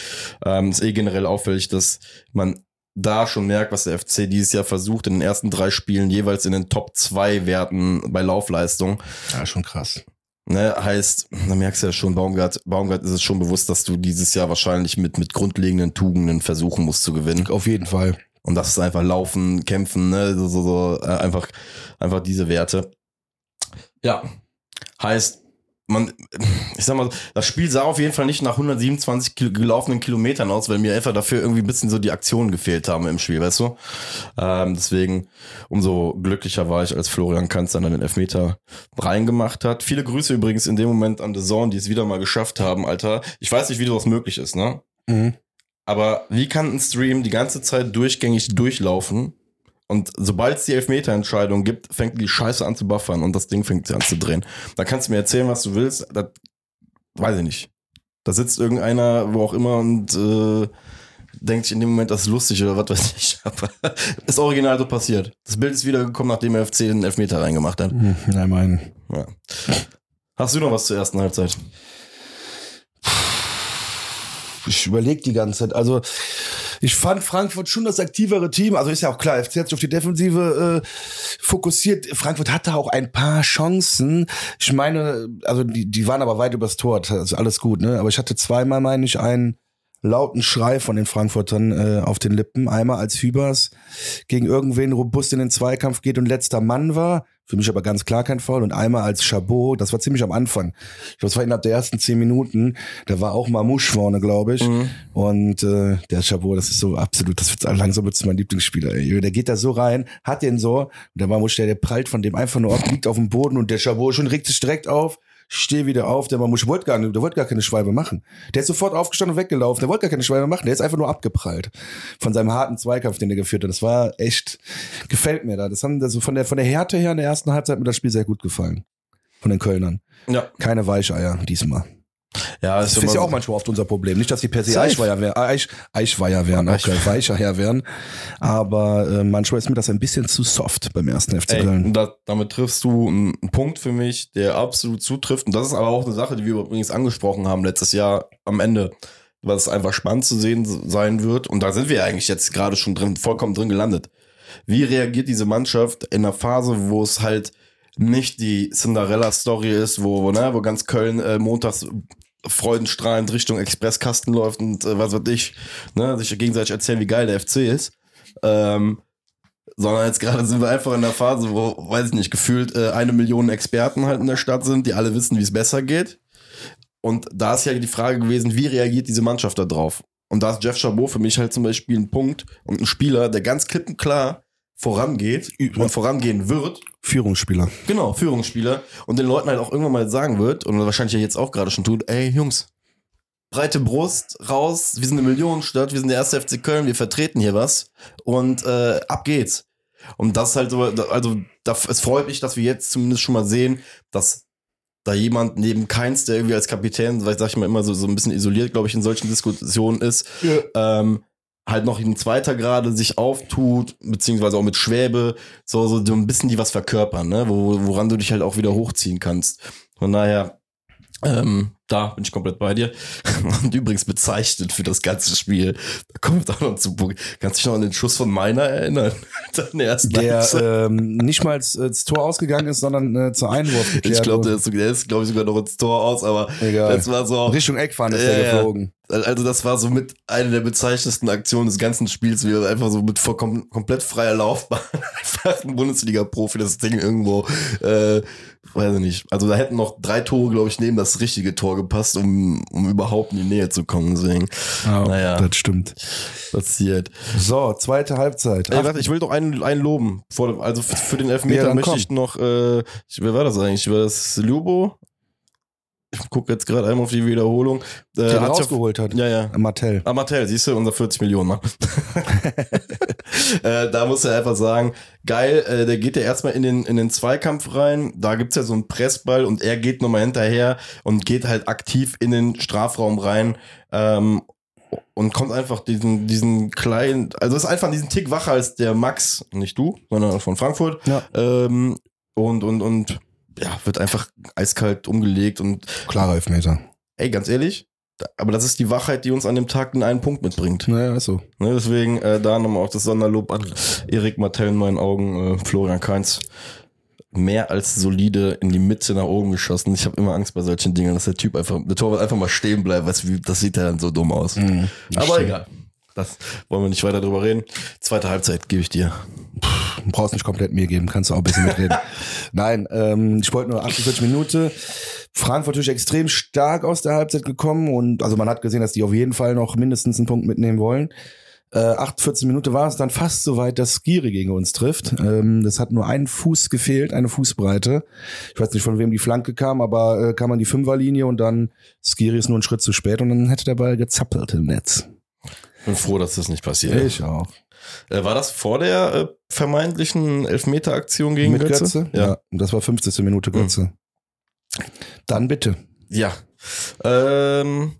Ähm, ist eh generell auffällig, dass man da schon merkt, was der FC dieses Jahr versucht, in den ersten drei Spielen jeweils in den Top 2 Werten bei Laufleistung. Ja, schon krass. Ne, heißt, da merkst du ja schon, Baumgart, Baumgart ist es schon bewusst, dass du dieses Jahr wahrscheinlich mit, mit grundlegenden Tugenden versuchen musst zu gewinnen. Auf jeden Fall. Und das ist einfach laufen, kämpfen, ne, so, so, so äh, einfach, einfach diese Werte. Ja. Heißt, man, ich sag mal, das Spiel sah auf jeden Fall nicht nach 127 Kil gelaufenen Kilometern aus, weil mir einfach dafür irgendwie ein bisschen so die Aktionen gefehlt haben im Spiel, weißt du? Ähm, deswegen, umso glücklicher war ich, als Florian Kanz dann den Elfmeter reingemacht hat. Viele Grüße übrigens in dem Moment an The Zone, die es wieder mal geschafft haben, Alter. Ich weiß nicht, wie das möglich ist, ne? Mhm. Aber wie kann ein Stream die ganze Zeit durchgängig durchlaufen? Und sobald es die Elfmeterentscheidung gibt, fängt die Scheiße an zu buffern und das Ding fängt an zu drehen. Da kannst du mir erzählen, was du willst. Das weiß ich nicht. Da sitzt irgendeiner, wo auch immer, und äh, denkt sich in dem Moment, das ist lustig oder was weiß ich. Aber ist original so passiert. Das Bild ist wiedergekommen, nachdem der FC den Elfmeter reingemacht hat. Hm, nein, mein. Ja. Hast du noch was zur ersten Halbzeit? Ich überlege die ganze Zeit. Also, ich fand Frankfurt schon das aktivere Team. Also ist ja auch klar, FC hat sich auf die Defensive äh, fokussiert. Frankfurt hatte auch ein paar Chancen. Ich meine, also die, die waren aber weit übers Tor. Das ist alles gut, ne? Aber ich hatte zweimal, meine ich, einen lauten Schrei von den Frankfurtern äh, auf den Lippen. Einmal als Hübers gegen irgendwen robust in den Zweikampf geht und letzter Mann war. Für mich aber ganz klar kein Foul. Und einmal als Chabot, das war ziemlich am Anfang. Ich glaube, das war innerhalb der ersten zehn Minuten. Da war auch Mamouche vorne, glaube ich. Mhm. Und äh, der Chabot, das ist so absolut, das wird langsam wird's mein Lieblingsspieler. Ey. Der geht da so rein, hat den so. Und der Mamouche, der, der prallt von dem einfach nur ab, liegt auf dem Boden und der Chabot schon regt sich direkt auf. Steh wieder auf, der Mamouche wollte gar nicht, der wollte gar keine Schwalbe machen. Der ist sofort aufgestanden und weggelaufen, der wollte gar keine Schwalbe machen, der ist einfach nur abgeprallt. Von seinem harten Zweikampf, den er geführt hat. Das war echt, gefällt mir da. Das haben, also von der, von der Härte her in der ersten Halbzeit hat mir das Spiel sehr gut gefallen. Von den Kölnern. Ja. Keine Weicheier diesmal. Ja, Das ist ja auch manchmal oft unser Problem. Nicht, dass die per se Safe. Eichweier wären, Eich, Eichweier wären, auch geil, Weicher wären. Aber äh, manchmal ist mir das ein bisschen zu soft beim ersten FC Köln. da, damit triffst du einen, Punkt für mich, der absolut zutrifft. Und das ist aber auch eine Sache, die wir übrigens angesprochen haben letztes Jahr am Ende, was einfach spannend zu sehen sein wird. Und da sind wir eigentlich jetzt gerade schon drin, vollkommen drin gelandet. Wie reagiert diese Mannschaft in einer Phase, wo es halt nicht die Cinderella-Story ist, wo, wo, ne, wo ganz Köln äh, montags freudenstrahlend Richtung Expresskasten läuft und äh, was weiß ich, ne, sich gegenseitig erzählen, wie geil der FC ist. Ähm, sondern jetzt gerade sind wir einfach in der Phase, wo, weiß ich nicht, gefühlt äh, eine Million Experten halt in der Stadt sind, die alle wissen, wie es besser geht. Und da ist ja die Frage gewesen, wie reagiert diese Mannschaft da drauf? Und da ist Jeff Chabot für mich halt zum Beispiel ein Punkt und ein Spieler, der ganz klipp und klar vorangeht und vorangehen wird. Führungsspieler. Genau, Führungsspieler. Und den Leuten halt auch irgendwann mal sagen wird, und wahrscheinlich ja jetzt auch gerade schon tut, ey Jungs, breite Brust, raus, wir sind eine Millionenstadt, wir sind der erste FC Köln, wir vertreten hier was und äh, ab geht's. Und das ist halt so, also da, es freut mich, dass wir jetzt zumindest schon mal sehen, dass da jemand neben Keins, der irgendwie als Kapitän, sag ich mal immer so, so ein bisschen isoliert, glaube ich, in solchen Diskussionen ist, ähm, halt noch in zweiter Grade sich auftut, beziehungsweise auch mit Schwäbe, so, so ein bisschen die was verkörpern, ne? Wo, woran du dich halt auch wieder hochziehen kannst. Von daher, ähm, da bin ich komplett bei dir. Und übrigens bezeichnet für das ganze Spiel. Da kommt auch noch zu Punkt. Kannst dich noch an den Schuss von meiner erinnern? Der ähm, nicht mal als, als Tor ausgegangen ist, sondern äh, zur Einwurf geklärt ich glaube, der ist, der ist glaube ich, sogar noch ins Tor aus, aber Egal. das war so. Richtung Eckfahne ist Ja, der geflogen. Also das war so mit einer der bezeichnendsten Aktionen des ganzen Spiels, wie er einfach so mit vollkommen komplett freier Laufbahn einfach ein Bundesliga-Profi das Ding irgendwo, äh, weiß ich nicht. Also da hätten noch drei Tore, glaube ich, neben das richtige Tor gepasst, um, um überhaupt in die Nähe zu kommen. Deswegen Ja, Naja. Das stimmt. passiert. So, zweite Halbzeit. Ey, warte, ich will doch einen, einen loben. Also für, den Elfmeter Ja, möchte komm. ich noch, äh, wer war das eigentlich? War das Lubo? Ich gucke jetzt gerade einmal auf die Wiederholung. Äh, ja- rausgeholt hat. Ja, ja. Martell. Ah, Mattel, siehst du, unser 40 Millionen Mann. äh, da muss er einfach sagen, geil, äh, der geht ja erstmal in den, in den Zweikampf rein, da gibt's ja so einen Pressball und er geht nochmal hinterher und geht halt aktiv in den Strafraum rein ähm, und kommt einfach diesen, diesen kleinen, also ist einfach diesen Tick wacher als der Max, nicht du, sondern von Frankfurt. Ja. Ähm, und, und, und ja, wird einfach eiskalt umgelegt und Klarer Elfmeter. ey, ganz ehrlich, aber das ist die Wachheit, die uns an dem Tag den einen Punkt mitbringt. Naja, ist so. Ne, deswegen äh, da nochmal auch das Sonderlob an Erik Martell in meinen Augen, äh, Florian Kainz. Mehr als solide in die Mitte nach oben geschossen. Ich habe immer Angst bei solchen Dingen, dass der Typ einfach, der Torwart einfach mal stehen bleibt. Was, wie, das sieht ja dann so dumm aus. Mhm, Aber stimmt. egal. Das wollen wir nicht weiter drüber reden. Zweite Halbzeit gebe ich dir. Du brauchst nicht komplett mir geben, kannst du auch ein bisschen mitreden. Nein, ähm, ich wollte nur 48 Minuten. Frankfurt natürlich extrem stark aus der Halbzeit gekommen und also man hat gesehen, dass die auf jeden Fall noch mindestens einen Punkt mitnehmen wollen. Äh, 48 Minuten war es dann fast so weit, dass Skiri gegen uns trifft. Ähm, das hat nur einen Fuß gefehlt, eine Fußbreite. Ich weiß nicht, von wem die Flanke kam, aber äh, kam an die Fünferlinie und dann Skiri ist nur einen Schritt zu spät und dann hätte der Ball gezappelt im Netz. Bin froh, dass das nicht passiert. Ich auch. Äh, war das vor der äh, vermeintlichen Elfmeter-Aktion gegen Mit Götze? Götze? Ja. Und das war 50. Minute Götze. Dann bitte. Ja. Ähm,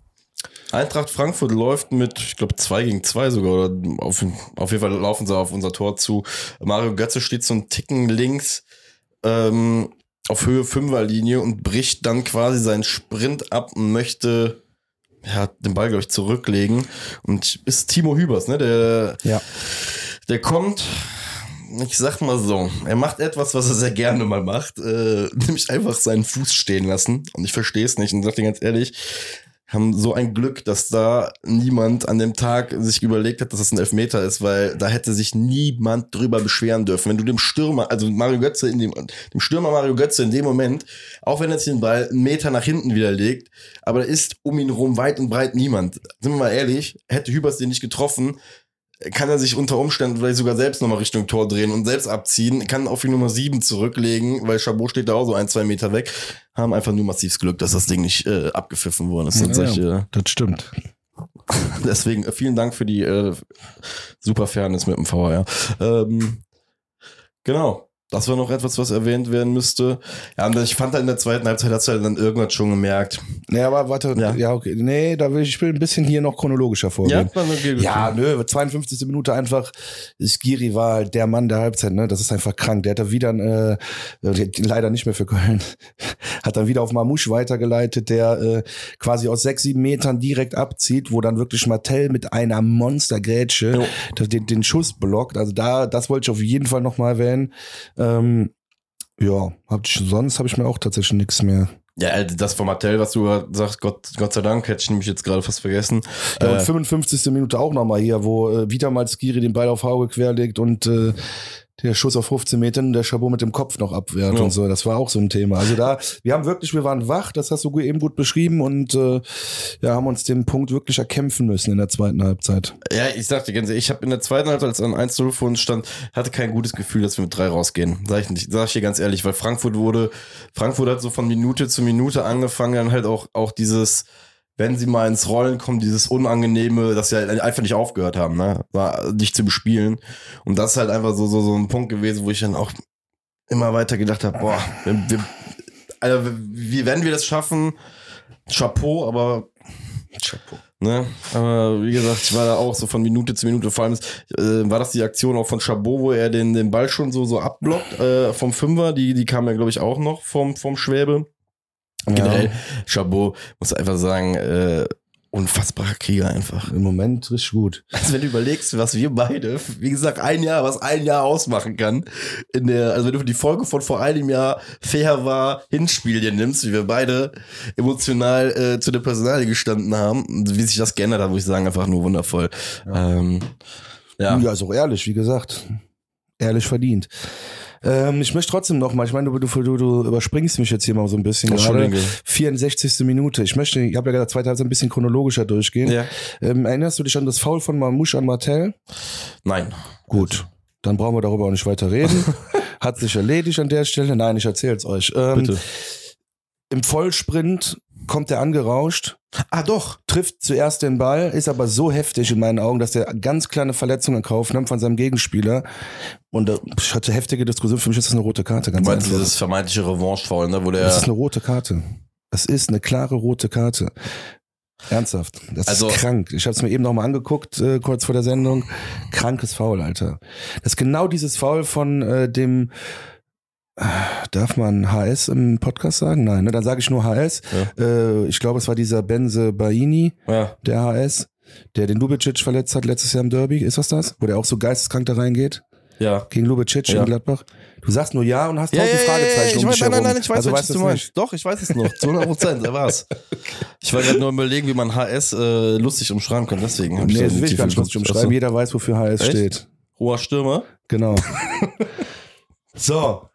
Eintracht Frankfurt läuft mit, ich glaube, zwei gegen zwei sogar. Oder auf, auf jeden Fall laufen sie auf unser Tor zu. Mario Götze steht so einen Ticken links ähm, auf Höhe Fünferlinie und bricht dann quasi seinen Sprint ab und möchte ja, den Ball, glaube ich, zurücklegen. Und ist Timo Hübers, ne? Der, Ja. der kommt, ich sag mal so, er macht etwas, was er sehr gerne mal macht, äh, nämlich einfach seinen Fuß stehen lassen. Und ich verstehe es nicht und sag dir ganz ehrlich, haben so ein Glück, dass da niemand an dem Tag sich überlegt hat, dass das ein Elfmeter ist, weil da hätte sich niemand drüber beschweren dürfen. Wenn du dem Stürmer, also Mario Götze in dem, dem Stürmer Mario Götze in dem Moment, auch wenn er sich den Ball einen Meter nach hinten wieder legt, aber da ist um ihn rum weit und breit niemand. Sind wir mal ehrlich, hätte Hübers den nicht getroffen, kann er sich unter Umständen vielleicht sogar selbst nochmal Richtung Tor drehen und selbst abziehen, kann auf die Nummer 7 zurücklegen, weil Chabot steht da auch so ein, zwei Meter weg, haben einfach nur massives Glück, dass das Ding nicht äh, abgepfiffen wurde. Das sind solche, das stimmt. deswegen äh, vielen Dank für die äh, super Fairness mit dem VR. Ähm, genau. Das war noch etwas, was erwähnt werden müsste. Ja, und ich fand halt in der zweiten Halbzeit hast du halt dann irgendwas schon gemerkt. Nee, aber warte, Ja. ja, okay. Nee, da will ich will ein bisschen hier noch chronologischer vorgehen. Ja, nö, 52. Minute einfach, Skiri war halt der Mann der Halbzeit, ne? Das ist einfach krank. Der hat da wieder, äh, leider nicht mehr für Köln, hat dann wieder auf Mamouche weitergeleitet, der äh, quasi aus sechs, sieben Metern direkt abzieht, wo dann wirklich Martell mit einer Monstergrätsche Jo. den, den Schuss blockt. Also da, das wollte ich auf jeden Fall nochmal erwähnen. Ähm, ja, hab ich, sonst habe ich mir auch tatsächlich nichts mehr. Ja, äh, das von Mattel, was du sagst, Gott, Gott sei Dank, hätte ich nämlich jetzt gerade fast vergessen. Ja, und Äh, 55. Minute auch nochmal hier, wo äh, wieder mal Skiri den Ball auf Hauge querlegt und äh, der Schuss auf 15 Metern, der Chabot mit dem Kopf noch abwehrt Ja. und so. Das war auch so ein Thema. Also da, wir haben wirklich, wir waren wach, das hast du eben gut beschrieben und äh, ja, haben uns den Punkt wirklich erkämpfen müssen in der zweiten Halbzeit. Ja, ich sagte ganz ehrlich, ich habe in der zweiten Halbzeit, als dann 1 0 für uns stand, hatte kein gutes Gefühl, dass wir mit drei rausgehen. Sag ich nicht, sag ich dir ganz ehrlich, weil Frankfurt wurde, Frankfurt hat so von Minute zu Minute angefangen, dann halt auch, auch dieses, wenn sie mal ins Rollen kommen, dieses Unangenehme, dass sie halt einfach nicht aufgehört haben, ne, war nicht zu bespielen. Und das ist halt einfach so, so, so ein Punkt gewesen, wo ich dann auch immer weiter gedacht habe, boah, wir, wir, Alter, wie werden wir das schaffen? Chapeau, aber Chapeau. Ne? Aber wie gesagt, ich war da auch so von Minute zu Minute. Vor allem ist, äh, war das die Aktion auch von Chabot, wo er den, den Ball schon so, so abblockt äh, vom Fünfer. Die, die kam ja, glaube ich, auch noch vom, vom Schwäbe. Generell, Chabot, muss einfach sagen, äh, unfassbarer Krieger einfach. Im Moment richtig gut. Also wenn du überlegst, was wir beide, wie gesagt, ein Jahr, was ein Jahr ausmachen kann, in der, also wenn du die Folge von vor einem Jahr fair war, Hinspiel dir nimmst, wie wir beide emotional äh, zu der Personalie gestanden haben, wie sich das geändert hat, muss ich sagen, einfach nur wundervoll. Ähm, ja. Ja, ist auch ehrlich, wie gesagt. Ehrlich verdient. Ähm, ich möchte trotzdem noch mal, ich meine, du, du, du, überspringst mich jetzt hier mal so ein bisschen. Entschuldige. 64. Minute. Ich möchte, ich habe ja gesagt, zweite Halbzeit ein bisschen chronologischer durchgehen. Ja. Ähm, erinnerst du dich an das Foul von Mamouche an Martell? Nein. Gut. Dann brauchen wir darüber auch nicht weiter reden. Hat sich erledigt an der Stelle. Nein, ich erzähle es euch. Ähm, Bitte. Im Vollsprint kommt er angerauscht, Ah, doch. trifft zuerst den Ball, ist aber so heftig in meinen Augen, dass er ganz kleine Verletzungen in Kauf nimmt von seinem Gegenspieler. Und äh, ich hatte heftige Diskussion. Für mich ist das eine rote Karte, Du ganz meinst einfach. dieses vermeintliche Revanche-Foul, ne, wo der, Das ist eine rote Karte. Das ist eine klare rote Karte. Ernsthaft. Das Also- ist krank. Ich habe es mir eben nochmal angeguckt, äh, kurz vor der Sendung. Krankes Foul, Alter. Das ist genau dieses Foul von äh, dem. Darf man HS im Podcast sagen? Nein, ne? dann sage ich nur HS. Äh, ich glaube, es war dieser Benze Baini, ja, der HS, der den Lubicic verletzt hat letztes Jahr im Derby. Ist das das? Wo der auch so geisteskrank da reingeht? ja. Gegen Lubicic Ja. in Gladbach? Du sagst nur ja und hast tausend Fragezeichen ich um dich nein, nein, nein, ich weiß, also was weißt du meinst. Doch, ich weiß es noch. Zu 100 Prozent, er war's. Ich war gerade nur überlegen, wie man HS äh, lustig umschreiben kann, deswegen hab Nee, da das will ich gar nicht lustig umschreiben. Jeder weiß, wofür HS Echt? steht. Hoher Stürmer. Genau. so,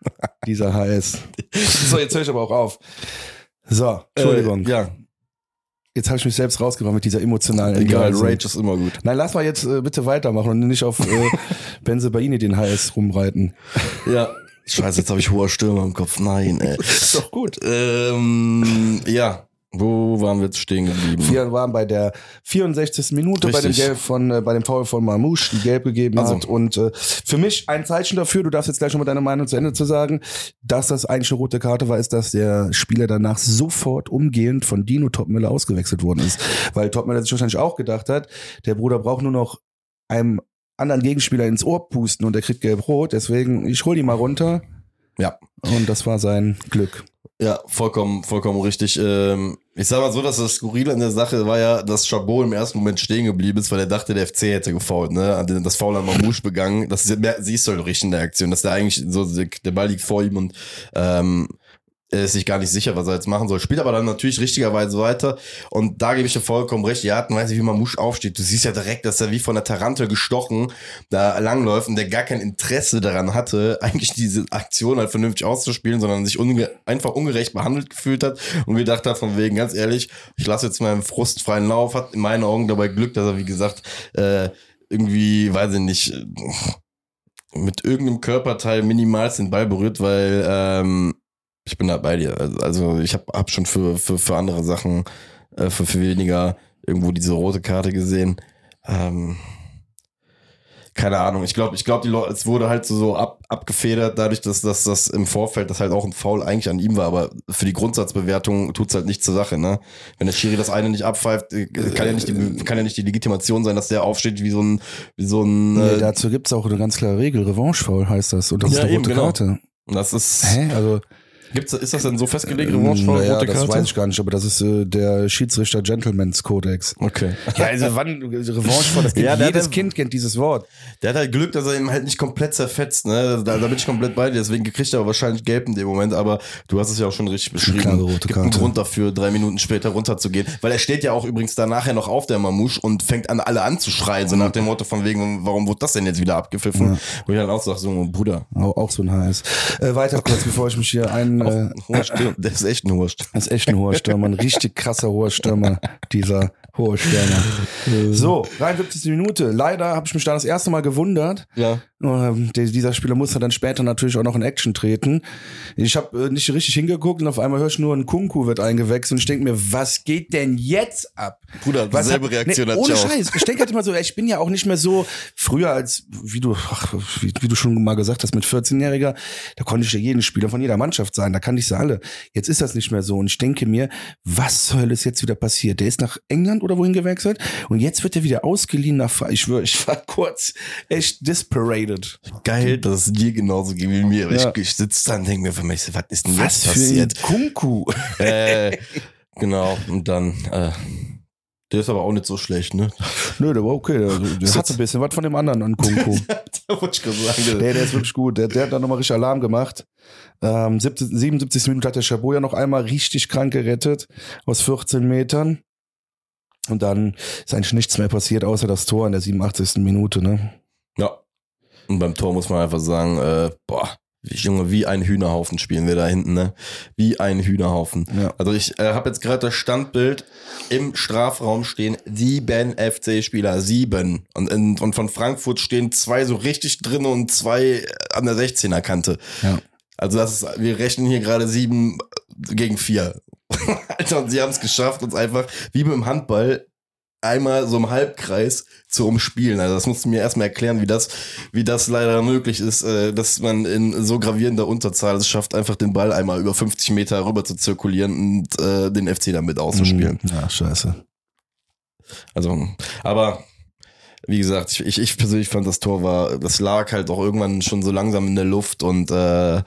dieser HS. So, jetzt höre ich aber auch auf. So, Entschuldigung. Äh, ja, Jetzt habe ich mich selbst rausgebracht mit dieser emotionalen egal, Entgleisung. Rage ist immer gut. Nein, lass mal jetzt äh, bitte weitermachen und nicht auf äh, Benze Baini den HS rumreiten. Ja. Scheiße, jetzt habe ich hoher Stürmer im Kopf. Nein, ey. Ist doch gut. Ähm, ja. Wo waren wir jetzt stehen geblieben? Wir waren bei der 64. Minute bei dem Richtig. Gelb von äh, bei dem Foul von Mamouche, die gelb gegeben Also. hat und äh, für mich ein Zeichen dafür, du darfst jetzt gleich schon mal deine Meinung zu Ende zu sagen, dass das eigentlich eine rote Karte war, ist, dass der Spieler danach sofort umgehend von Dino Topmüller ausgewechselt worden ist, weil Topmüller sich wahrscheinlich auch gedacht hat, der Bruder braucht nur noch einem anderen Gegenspieler ins Ohr pusten und der kriegt gelb-rot, deswegen ich hol die mal runter. Ja. Und das war sein Glück. Ja, vollkommen, vollkommen richtig. Ähm, ich sag mal so, dass das Skurrile an der Sache war ja, dass Chabot im ersten Moment stehen geblieben ist, weil er dachte, der FC hätte gefault, ne? Das Foul an Mamouche begangen. Das siehst du halt richtig in der Aktion, dass der eigentlich so, der Ball liegt vor ihm und ähm, er ist sich gar nicht sicher, was er jetzt machen soll. Spielt aber dann natürlich richtigerweise weiter. Und da gebe ich dir vollkommen recht. Die Art und Weise, wie Mamouche aufsteht. Du siehst ja direkt, dass er wie von der Tarantel gestochen da langläuft und der gar kein Interesse daran hatte, eigentlich diese Aktion halt vernünftig auszuspielen, sondern sich unge einfach ungerecht behandelt gefühlt hat und gedacht hat, von wegen, ganz ehrlich, ich lasse jetzt meinen frustfreien Lauf, hat in meinen Augen dabei Glück, dass er, wie gesagt, äh, irgendwie, weiß ich nicht, äh, mit irgendeinem Körperteil minimalst den Ball berührt, weil ähm, ich bin da bei dir. Also, also ich habe hab schon für, für, für andere Sachen, äh, für, für weniger irgendwo diese rote Karte gesehen. Ähm, keine Ahnung. Ich glaube, ich glaube, die Leute, es wurde halt so, so ab, abgefedert, dadurch, dass, dass das im Vorfeld, das halt auch ein Foul eigentlich an ihm war, aber für die Grundsatzbewertung tut's halt nicht zur Sache, ne? Wenn der Schiri das eine nicht abpfeift, äh, kann ja nicht die, kann ja nicht die Legitimation sein, dass der aufsteht wie so ein, wie so ein, Nee, äh, dazu gibt's auch eine ganz klare Regel. Revanche-Foul heißt das. Und das Ja, ist eine eben, rote genau. Karte. das ist, Hä? Also, gibt's, ist das denn so festgelegt, Revanche vor naja, rote das Karte? weiß ich gar nicht, aber das ist äh, der Schiedsrichter Gentleman's Kodex. Okay. Ja, also wann Revanche-Foul, das kennt Ja, der- jedes der- Kind kennt dieses Wort. Der hat halt Glück, dass er ihm halt nicht komplett zerfetzt, ne? Da, da bin ich komplett bei dir. Deswegen kriegt er wahrscheinlich gelb in dem Moment, aber du hast es ja auch schon richtig beschrieben. klare rote Gibt einen Karte. Grund dafür, drei Minuten später runterzugehen. Weil er steht ja auch übrigens da nachher noch auf der Mamouche und fängt an, alle anzuschreien, so nach dem Motto von wegen, warum wurde das denn jetzt wieder abgepfiffen? Wo ich dann auch sage, so, Bruder, Auch, auch so ein HS. Äh, weiter kurz, bevor ich mich hier ein... Äh, hoher Stürmer, der ist echt ein hoher Stürmer. das ist echt ein hoher Stürmer, ein richtig krasser hoher Stürmer, dieser hohe Stürmer. So, 73. Minute. Leider habe ich mich da das erste Mal gewundert, Ja. Ähm, dieser Spieler musste dann später natürlich auch noch in Action treten. Ich habe äh, nicht richtig hingeguckt und auf einmal höre ich nur, ein Kunku wird eingewechselt und ich denke mir, was geht denn jetzt ab? Bruder, Was dieselbe hat- Reaktion nee, hat Ohne ich auch. Scheiß. Ich denke halt immer so, ich bin ja auch nicht mehr so früher als, wie du, ach, wie, wie du schon mal gesagt hast, mit 14-Jähriger, da konnte ich ja jeden Spieler von jeder Mannschaft sein, da kannte ich sie alle. Jetzt ist das nicht mehr so und ich denke mir, was soll es jetzt wieder passiert? Der ist nach England oder wohin gewechselt und jetzt wird er wieder ausgeliehen nach, ich schwöre, ich war kurz echt disparated. Geil, dass es dir genauso geht wie mir. Ja. Ich, ich sitze da und denke mir für mich, was ist denn Was jetzt für ein passiert? Kunku. äh, genau, und dann, äh, der ist aber auch nicht so schlecht, ne? Nö, der war okay. Der, der hat ein bisschen was von dem anderen an Kunku. da wollte ich gerade sagen. Der, der ist wirklich gut. Der, der hat dann nochmal richtig Alarm gemacht. Ähm, 70, 77 Minuten hat der Chabot ja noch einmal richtig krank gerettet aus 14 Metern. Und dann ist eigentlich nichts mehr passiert, außer das Tor in der 87. Minute. Ne? Ja. Und beim Tor muss man einfach sagen, äh, boah, wie, Junge, wie ein Hühnerhaufen spielen wir da hinten, ne? Wie ein Hühnerhaufen. Ja. Also ich äh, habe jetzt gerade das Standbild im Strafraum stehen sieben FC-Spieler, sieben. Und, in, und von Frankfurt stehen zwei so richtig drin und zwei an der 16er Kante. Ja. Also das ist, wir rechnen hier gerade sieben gegen vier. Alter, und sie haben es geschafft, uns einfach wie beim Handball einmal so im Halbkreis zu umspielen. Also das musst du mir erstmal erklären, wie das, wie das leider möglich ist, äh, dass man in so gravierender Unterzahl es schafft, einfach den Ball einmal über 50 Meter rüber zu zirkulieren und äh, den FC damit auszuspielen. Mhm. Ja, scheiße. Also, aber wie gesagt, ich, ich, ich persönlich fand das Tor war, das lag halt auch irgendwann schon so langsam in der Luft und äh,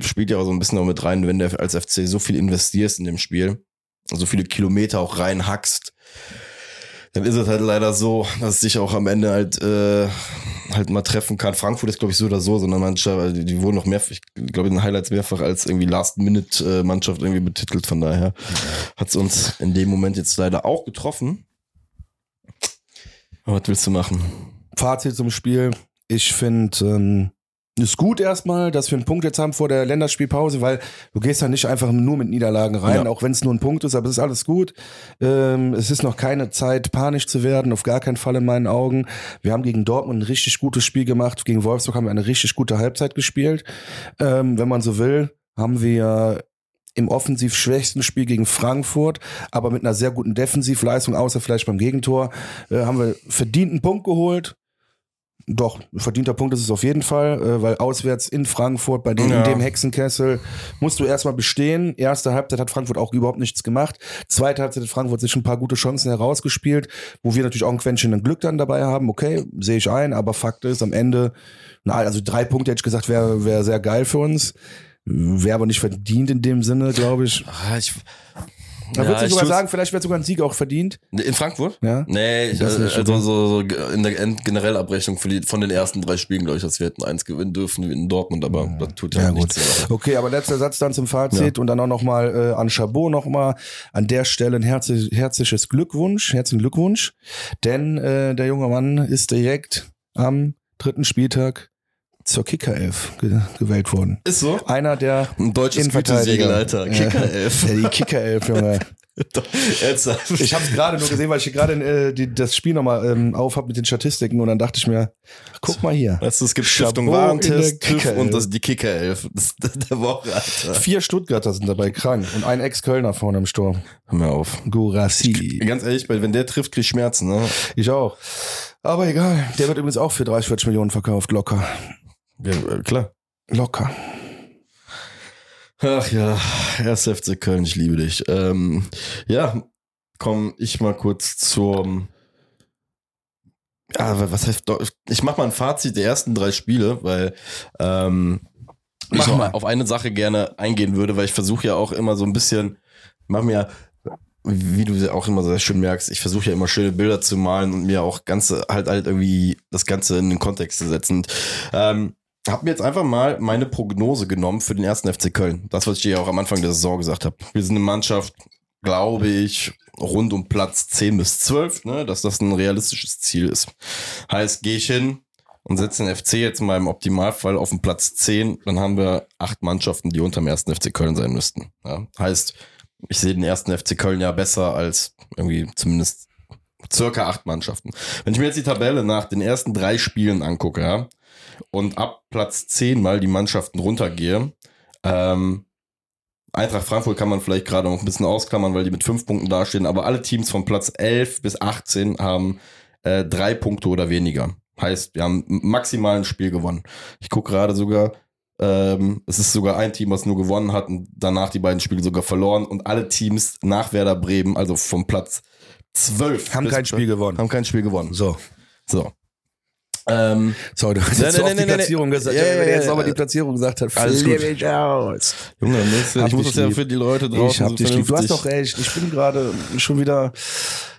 spielt ja auch so ein bisschen auch mit rein, wenn du als FC so viel investierst in dem Spiel, so viele Kilometer auch reinhackst, dann ist es halt leider so, dass es sich auch am Ende halt äh, halt mal treffen kann. Frankfurt ist glaube ich so oder so, sondern Mannschaft, die, die wurden noch mehr, ich glaube in den Highlights mehrfach als irgendwie Last-Minute-Mannschaft irgendwie betitelt. Von daher hat es uns in dem Moment jetzt leider auch getroffen. Aber was willst du machen? Fazit zum Spiel. Ich finde, ähm, ist gut erstmal, dass wir einen Punkt jetzt haben vor der Länderspielpause, weil du gehst da nicht einfach nur mit Niederlagen rein, Ja. auch wenn es nur ein Punkt ist, aber es ist alles gut. Ähm, es ist noch keine Zeit, panisch zu werden, auf gar keinen Fall in meinen Augen. Wir haben gegen Dortmund ein richtig gutes Spiel gemacht, gegen Wolfsburg haben wir eine richtig gute Halbzeit gespielt. Ähm, wenn man so will, haben wir im offensiv schwächsten Spiel gegen Frankfurt, aber mit einer sehr guten Defensivleistung, außer vielleicht beim Gegentor, äh, haben wir verdienten Punkt geholt. Doch, verdienter Punkt ist es auf jeden Fall, äh, weil auswärts in Frankfurt, bei dem, Ja. in dem Hexenkessel, musst du erstmal bestehen. Erste Halbzeit hat Frankfurt auch überhaupt nichts gemacht. Zweite Halbzeit hat Frankfurt sich ein paar gute Chancen herausgespielt, wo wir natürlich auch ein Quäntchen Glück dann dabei haben. Okay, sehe ich ein, aber Fakt ist, am Ende, na, also drei Punkte hätte ich gesagt, wäre wär sehr geil für uns. Wäre aber nicht verdient in dem Sinne, glaube ich. Ah, ich, Da Ja, würdest du ich sogar sagen, vielleicht wäre sogar ein Sieg auch verdient. in Frankfurt? Ja. Nee, ich, Das also, also so, so in der Generellabrechnung die, von den ersten drei Spielen, glaube ich, dass wir hätten eins gewinnen dürfen wie in Dortmund, aber das tut ja, Ja, gut. nichts. Okay, aber letzter Satz dann zum Fazit und dann auch nochmal äh, an Chabot nochmal. An der Stelle ein herzlich, herzliches Glückwunsch, herzlichen Glückwunsch. Denn äh, der junge Mann ist direkt am dritten Spieltag zur Kickerelf ge gewählt worden. Ist so? Einer der Ein deutsches. Gütesiegel, Alter. Kicker-Elf. Ja, die Kickerelf, Junge. Ich habe es gerade nur gesehen, weil ich hier gerade äh, das Spiel nochmal ähm, auf hab mit den Statistiken und dann dachte ich mir, guck mal hier. Weißt du, es gibt Stiftung Warentest, TÜV Kicker-Elf. und das, die Kicker-Elf. Ist der Woche, Alter. Vier Stuttgarter sind dabei krank und ein Ex-Kölner vorne im Sturm. Hör mir auf. Gurassi. Ganz ehrlich, wenn der trifft, krieg ich Schmerzen, ne? Ich auch. Aber egal. Der wird übrigens auch für 30, 40 Millionen verkauft. Locker. Ja, äh, klar. Locker. Ach ja, 1. FC Köln, ich liebe dich. Ähm, ja, komm ich mal kurz zum. Ja, was heißt? Ich mach mal ein Fazit der ersten drei Spiele, weil ähm, ich auf eine Sache gerne eingehen würde, weil ich versuche ja auch immer so ein bisschen, mach mir, wie du auch immer sehr schön merkst, ich versuche ja immer schöne Bilder zu malen und mir auch ganze halt halt irgendwie das Ganze in den Kontext zu setzen. Und, ähm, hab mir jetzt einfach mal meine Prognose genommen für den ersten FC Köln. Das, was ich dir ja auch am Anfang der Saison gesagt habe. Wir sind eine Mannschaft, glaube ich, rund um Platz 10 bis 12, ne, dass das ein realistisches Ziel ist. Heißt, gehe ich hin und setze den FC jetzt mal im Optimalfall auf den Platz 10, dann haben wir acht Mannschaften, die unter dem ersten FC Köln sein müssten. Ja. Heißt, ich sehe den ersten FC Köln ja besser als irgendwie zumindest circa acht Mannschaften. Wenn ich mir jetzt die Tabelle nach den ersten drei Spielen angucke, ja, und ab Platz 10 mal die Mannschaften runtergehe, ähm, Eintracht Frankfurt kann man vielleicht gerade noch ein bisschen ausklammern, weil die mit fünf Punkten dastehen, aber alle Teams von Platz 11 bis 18 haben äh, drei Punkte oder weniger. Heißt, wir haben maximal ein Spiel gewonnen. Ich gucke gerade sogar, ähm, es ist sogar ein Team, was nur gewonnen hat und danach die beiden Spiele sogar verloren und alle Teams nach Werder Bremen, also vom Platz 12 Haben kein Spiel gewonnen. haben kein Spiel gewonnen. So. So. Ähm, Sorry, du hast jetzt auf nee, die Platzierung gesagt. Ja, Ja, ja, wenn er jetzt nochmal die Platzierung gesagt hat, Alles gut. ich aus. Junge, Hab ich muss das ja für die Leute draußen Ich hab dich lieb. Du hast doch recht. Ich bin gerade schon wieder.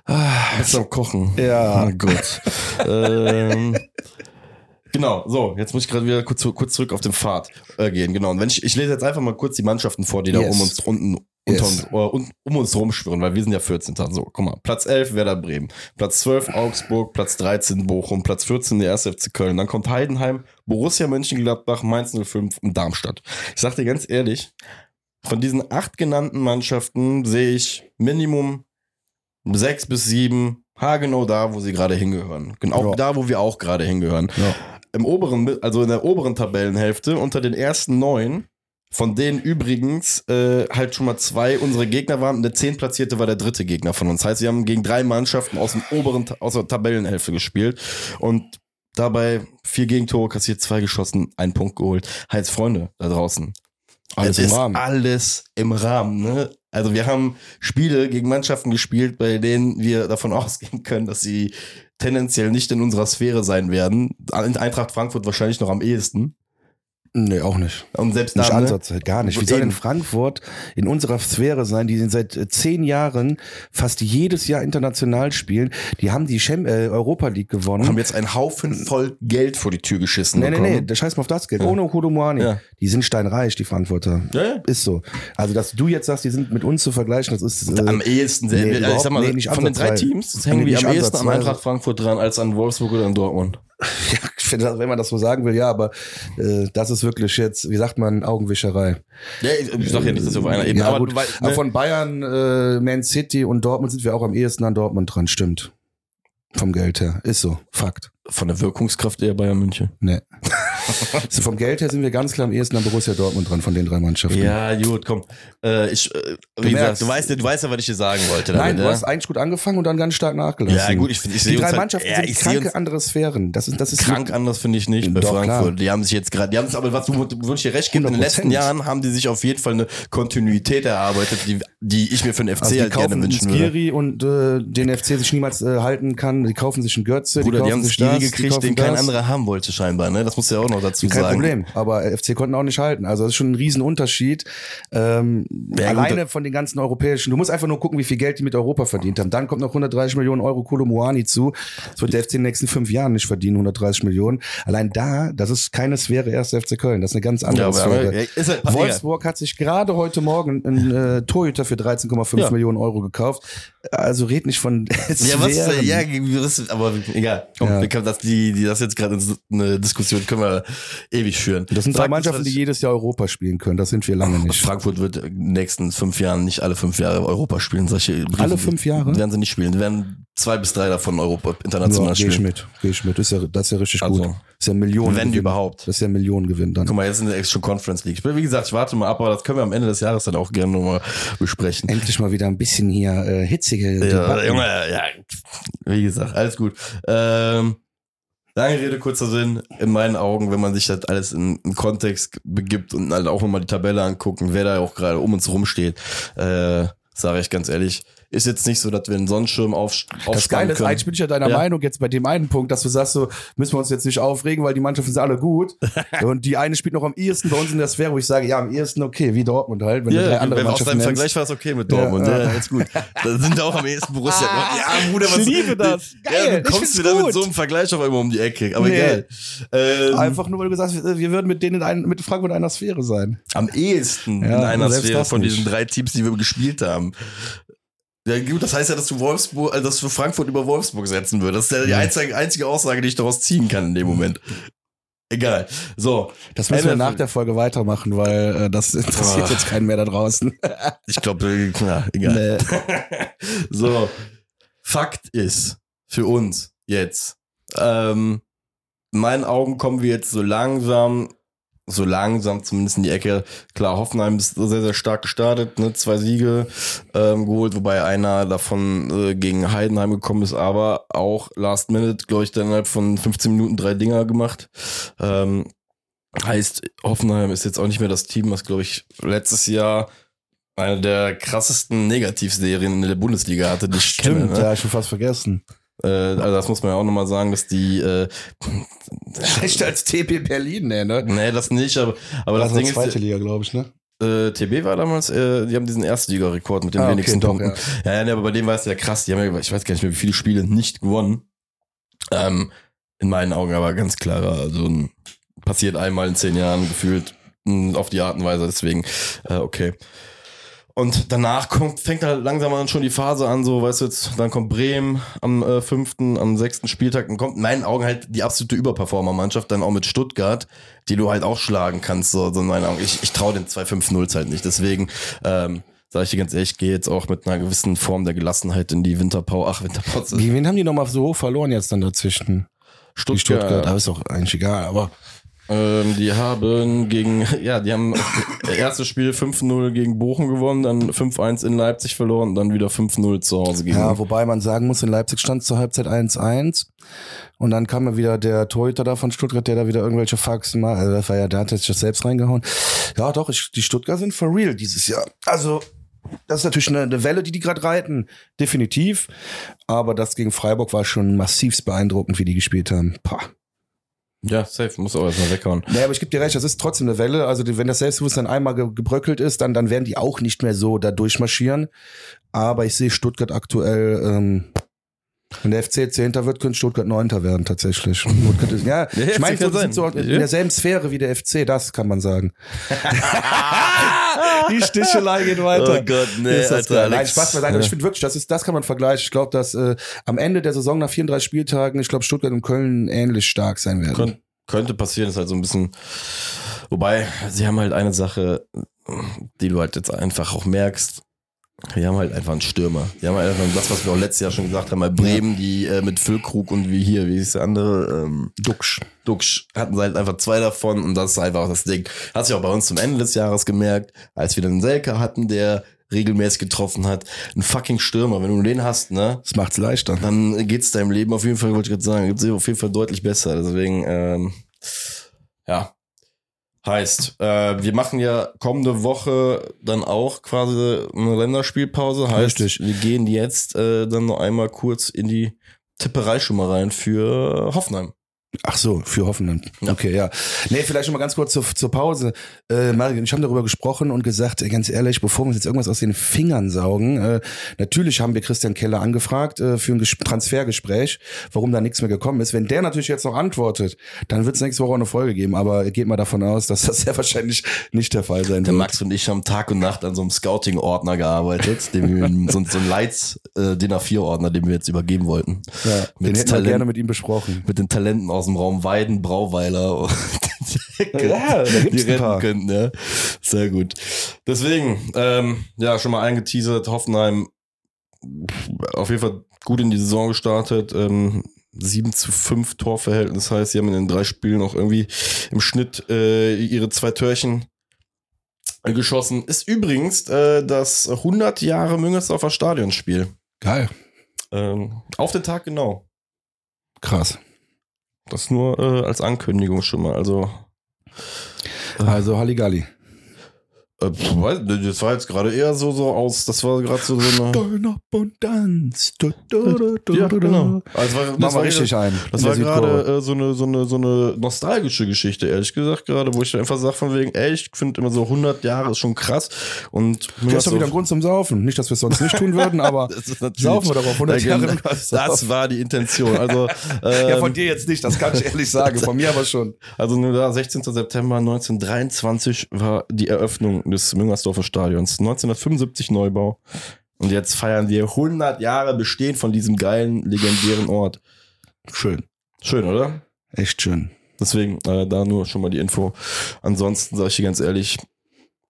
Ah, Bist am Kochen. Ja. Oh Gott. ähm, genau, so, jetzt muss ich gerade wieder kurz, kurz zurück auf den Pfad äh, gehen. Genau. Und wenn ich, ich lese jetzt einfach mal kurz die Mannschaften vor, die da Yes. um uns unten Yes. uns, äh, um, um uns rumschwirren, weil wir sind ja 14. So, guck mal. Platz 11 Werder Bremen, Platz 12 Augsburg, Platz 13 Bochum, Platz 14 der 1. FC Köln. Dann kommt Heidenheim, Borussia Mönchengladbach, Mainz 05 und Darmstadt. Ich sag dir ganz ehrlich, von diesen acht genannten Mannschaften sehe ich Minimum sechs bis sieben, haargenau da, wo sie gerade hingehören. Genau Ja. da, wo wir auch gerade hingehören. Ja. Im oberen, also in der oberen Tabellenhälfte, unter den ersten neun, von denen übrigens äh, halt schon mal zwei unsere Gegner waren und der zehntplatzierte war der dritte Gegner von uns. Heißt, wir haben gegen drei Mannschaften aus dem oberen, aus der Tabellenhälfte gespielt und dabei vier Gegentore kassiert, zwei geschossen, einen Punkt geholt. Heißt, Freunde da draußen, Alles es im ist Rahmen. Alles im Rahmen. Ne? Also wir haben Spiele gegen Mannschaften gespielt, bei denen wir davon ausgehen können, dass sie tendenziell nicht in unserer Sphäre sein werden. Eintracht Frankfurt wahrscheinlich noch am ehesten. Nee, auch nicht. Und selbst Nicht da, ne? Ansatz, gar nicht. Wie soll Eben. Frankfurt in unserer Sphäre sein, die seit äh, zehn Jahren fast jedes Jahr international spielen? Die haben die Chem äh, Europa League gewonnen. haben jetzt einen Haufen voll Geld vor die Tür geschissen. Nee, nee, nee, bekommen. der scheiß mal auf das Geld. Ja. Ohne Kodomuani. Ja. Die sind steinreich, die Frankfurter. Ja, ja. Ist so. Also, dass du jetzt sagst, die sind mit uns zu vergleichen, das ist. Äh, Am ehesten, nee, nee, ich sag mal, nee, nicht von den drei. Teams hängen Nee, wir am ehesten ansatzweise. Eintracht Frankfurt dran als an Wolfsburg oder an Dortmund. ja, finde, wenn man das so sagen will, ja, aber äh, das ist wirklich jetzt, wie sagt man, Augenwischerei. Ja, ich, ich sag ja nicht, dass wir auf einer Ebene, ja, aber gut. weil, Aber ne, von Bayern, äh, Man City und Dortmund sind wir auch am ehesten an Dortmund dran, stimmt. Vom Geld her. Ist so. Fakt. von der Wirkungskraft eher Bayern München. Nee. so vom Geld her sind wir ganz klar am ehesten an Borussia Dortmund dran von den drei Mannschaften. Ja, gut, komm. Äh, ich, äh, wie gesagt, du weißt, ja- du weißt ja, was ich dir sagen wollte. Nein, damit, du ne? hast eigentlich gut angefangen und dann ganz stark nachgelassen. Ja, gut, ich ich Die drei halt- Mannschaften ja, sind kranke andere Sphären. Das ist, das ist Krank anders finde ich nicht bei Doch, Frankfurt. klar. Die haben sich jetzt gerade, die haben es aber, was du würde ich dir recht geben, in den 100%. letzten Jahren haben die sich auf jeden Fall eine Kontinuität erarbeitet, die, die ich mir für den FC Also die halt gerne wünschen würde. Skiri und äh, den FC sich niemals äh, halten kann. Die kaufen sich einen Götze, Bruder, die die kaufen haben einen sich Skiri die gekriegt, den kein anderer haben wollte scheinbar, ne? Das muss ja auch noch dazu Kein sagen. Problem, aber FC konnten auch nicht halten. Also das ist schon ein Riesenunterschied. Ähm, Ja, gut, alleine von den ganzen europäischen, du musst einfach nur gucken, wie viel Geld die mit Europa verdient haben. Dann kommt noch 130 Millionen Euro Kolomuani zu. Das wird der FC in den nächsten fünf Jahren nicht verdienen, 130 Millionen. Allein da, das ist keine Sphäre erste FC Köln. Das ist eine ganz andere Ja, aber, Sphäre. aber, ist halt, Wolfsburg hat sich gerade heute Morgen einen äh, Torhüter für 13,5 Ja. Millionen Euro gekauft. Also red nicht von Ja, was, ja, was, aber egal. Komm, Ja. wir können das, die, die, das jetzt gerade eine Diskussion können wir ewig führen. Das sind drei Mannschaften, die jedes Jahr Europa spielen können. Das sind wir lange nicht. Frankfurt wird in den nächsten fünf Jahren nicht alle fünf Jahre Europa spielen. Solche Alle fünf Jahre? werden sie nicht spielen. Die werden zwei bis drei davon Europa Ja, international geh ich spielen. mit, geh ich mit. Das ist ja, das ist ja richtig Also, gut. Das ist ja Millionen. wenn überhaupt. Das ist ja Millionengewinn dann. Guck mal, jetzt in der schon Conference League. Wie gesagt, ich warte mal ab, aber das können wir am Ende des Jahres dann auch gerne nochmal besprechen. Endlich mal wieder ein bisschen hier äh, hitzige Ja, Debatten. Junge, ja, wie gesagt, alles gut. Ähm, lange Rede, kurzer Sinn. In meinen Augen, wenn man sich das alles in, in Kontext begibt und halt auch mal die Tabelle angucken, wer da auch gerade um uns rum steht, äh, sage ich ganz ehrlich, ist jetzt nicht so, dass wir einen Sonnenschirm auf, Das aufspannen Geile ist, können. eigentlich bin ich ja deiner Ja. Meinung jetzt bei dem einen Punkt, dass du sagst, so müssen wir uns jetzt nicht aufregen, weil die Mannschaften sind alle gut. und die eine spielt noch am ehesten bei uns in der Sphäre, wo ich sage, ja, am ehesten okay, wie Dortmund halt, wenn du drei Ja, andere wenn aus deinem. Vergleich war es okay mit Dortmund. Ja, Ja, ja. ja, ist gut. Da sind auch am ehesten Borussia. ja, Bruder, was Ich liebe das. Ja, Geil, du ich kommst wieder mit gut. so einem Vergleich auf einmal um die Ecke. Aber Nee. egal. Ähm, Einfach nur, weil du gesagt hast, wir würden mit denen in ein, mit Frankfurt in einer Sphäre sein. Am ehesten Ja, in einer Sphäre das von diesen drei Teams, die wir gespielt haben. Ja, gut, das heißt ja, dass du Wolfsburg, äh, dass du Frankfurt über Wolfsburg setzen würdest. Das ist ja die einzige, einzige Aussage, die ich daraus ziehen kann in dem Moment. Egal. So. Das müssen wir nach der Folge weitermachen, weil äh, das interessiert Oh. jetzt keinen mehr da draußen. Ich glaube, ja, egal. Nee. So. Fakt ist, für uns jetzt, ähm, in meinen Augen kommen wir jetzt so langsam, so langsam zumindest in die Ecke. Klar, Hoffenheim ist sehr, sehr stark gestartet, ne? zwei Siege ähm, geholt, wobei einer davon äh, gegen Heidenheim gekommen ist, aber auch Last Minute, glaube ich, dann innerhalb von 15 Minuten drei Dinger gemacht. Ähm, heißt, Hoffenheim ist jetzt auch nicht mehr das Team, was, glaube ich, letztes Jahr eine der krassesten Negativserien in der Bundesliga hatte, die ich kenne. Ne? ja, ich schon fast vergessen. Äh, also das muss man ja auch nochmal sagen, dass die, äh, Schlechter als TP Berlin, ne? ne? nee, das nicht, aber, aber das, das Ding ist zweite ist, Liga, glaube ich, ne? äh, TB war damals, äh, die haben diesen Erstliga-Rekord mit den Ah, okay, wenigsten doch, Punkten. Ja, ja, nee, aber bei dem war es ja krass, die haben ja, ich weiß gar nicht mehr, wie viele Spiele nicht gewonnen. Ähm, in meinen Augen aber ganz klarer, also ein, passiert einmal in zehn Jahren gefühlt mh, auf die Art und Weise, deswegen, äh, okay. Und danach kommt, fängt halt langsam dann schon die Phase an, so, weißt du jetzt, dann kommt Bremen am äh, fünften, am sechsten Spieltag, dann kommt in meinen Augen halt die absolute Überperformer-Mannschaft, dann auch mit Stuttgart, die du halt auch schlagen kannst, so, so in meinen Augen. Ich, ich traue den 2-5-0 halt nicht, deswegen, ähm, sage ich dir ganz ehrlich, ich gehe jetzt auch mit einer gewissen Form der Gelassenheit in die Winterpause, ach, Winterpause, wen haben die nochmal so hoch verloren jetzt dann dazwischen? Die Stuttgart. Stuttgart, aber ist doch eigentlich egal, aber Ähm, die haben gegen, ja, die haben das erste Spiel 5-0 gegen Bochum gewonnen, dann 5-1 in Leipzig verloren, dann wieder 5-0 zu Hause gegen. ja, wobei man sagen muss, in Leipzig stand zur Halbzeit 1-1 und dann kam ja wieder der Torhüter da von Stuttgart, der da wieder irgendwelche Faxen macht. Also das war ja, der hat sich das selbst reingehauen. Ja, doch, ich, die Stuttgart sind for real dieses Jahr. Also das ist natürlich eine, eine Welle, die die gerade reiten, definitiv. Aber das gegen Freiburg war schon massivst beeindruckend, wie die gespielt haben. Pah. Ja, safe, muss aber erstmal weghauen. Nee, aber ich gebe dir recht, das ist trotzdem eine Welle. Also wenn das Selbstbewusstsein einmal ge gebröckelt ist, dann, dann werden die auch nicht mehr so da durchmarschieren. Aber ich sehe Stuttgart aktuell, ähm, wenn der FC Zehnter wird, könnte Stuttgart Neunter werden tatsächlich. Stuttgart ist, ja, Ja, ich meine, so, sind so in derselben Sphäre wie der FC, das kann man sagen. die Stichelei geht weiter. Oh Gott, nee, Ist das Alter, geil. Nein, Alex. Spaß beiseite. Ja. Ich finde wirklich, das ist, das kann man vergleichen. Ich glaube, dass äh, am Ende der Saison nach 34 Spieltagen, ich glaube, Stuttgart und Köln ähnlich stark sein werden. Kön könnte passieren, ist halt so ein bisschen. Wobei, sie haben halt eine Sache, die du halt jetzt einfach auch merkst. Wir haben halt einfach einen Stürmer. Wir haben halt einfach das, was wir auch letztes Jahr schon gesagt haben, bei Bremen, die äh, mit Füllkrug und wie hier, wie ist der andere? Ähm, Duxch. Duxch hatten sie halt einfach zwei davon und das ist einfach das Ding. Hat sich auch bei uns zum Ende des Jahres gemerkt, als wir dann einen Selke hatten, der regelmäßig getroffen hat. Ein fucking Stürmer, wenn du den hast, ne? Das macht's leichter. Dann geht's deinem Leben auf jeden Fall, wollte ich gerade sagen, geht's auf jeden Fall deutlich besser. Deswegen, ähm, ja. Heißt, äh, wir machen ja kommende Woche dann auch quasi eine Länderspielpause. Heißt, Richtig. wir gehen jetzt äh, dann noch einmal kurz in die Tipperei schon mal rein für Hoffenheim. Ach so, für Hoffenheim. Ja. Okay, ja. Nee, vielleicht schon mal ganz kurz zur, zur Pause. Äh, Mario, ich habe darüber gesprochen und gesagt, äh, ganz ehrlich, bevor wir uns jetzt irgendwas aus den Fingern saugen, äh, natürlich haben wir Christian Keller angefragt äh, für ein Ges Transfergespräch, warum da nichts mehr gekommen ist. Wenn der natürlich jetzt noch antwortet, dann wird es nächste Woche auch eine Folge geben, aber geht mal davon aus, dass das sehr wahrscheinlich nicht der Fall sein Der wird. Max und ich haben Tag und Nacht an so einem Scouting-Ordner gearbeitet, den wir, so, so ein Lights äh, DIN A4-Ordner, den wir jetzt übergeben wollten. ja, den mit hätten wir Talent- gerne mit ihm besprochen. mit den Talenten aus dem Raum Weiden, Brauweiler und Ja, da gibt's die retten könnten, ja. Sehr gut. Deswegen, ähm, ja, schon mal eingeteasert, Hoffenheim auf jeden Fall gut in die Saison gestartet. Ähm, 7 zu 5 Torverhältnis heißt, sie haben in den drei Spielen auch irgendwie im Schnitt äh, ihre zwei Törchen geschossen. Ist übrigens äh, das 100 Jahre Müngersdorfer Stadionspiel. Geil. Ähm, auf den Tag genau. Krass. Das nur äh, als Ankündigung schon mal. Also, Also Halligalli. Äh, das war jetzt gerade eher so, so aus, das war gerade so, so eine. Steuernabundanz. Du, du, du, du, Ja, genau. Also, war- wir war richtig ein. Das war gerade äh, so, eine, so, eine, so eine nostalgische Geschichte, ehrlich gesagt, gerade, wo ich einfach sage von wegen, ey, ich finde immer so 100 Jahre ist schon krass und Du hast doch wieder einen Grund zum Saufen. Nicht, dass wir es sonst nicht tun würden, aber das ist saufen wir doch auf 100 Ja, Jahre. genau. Müngersdorf. Das war die Intention. Also, ähm, ja, von dir jetzt nicht, das kann ich ehrlich sagen. Von mir aber schon. Also nur da, 16. September 1923 war die Eröffnung des Müngersdorfer Stadions. 1975 Neubau. Und jetzt feiern wir 100 Jahre Bestehen von diesem geilen, legendären Ort. Schön. Schön, oder? Echt schön. Deswegen äh, da nur schon mal die Info. Ansonsten sage ich dir ganz ehrlich,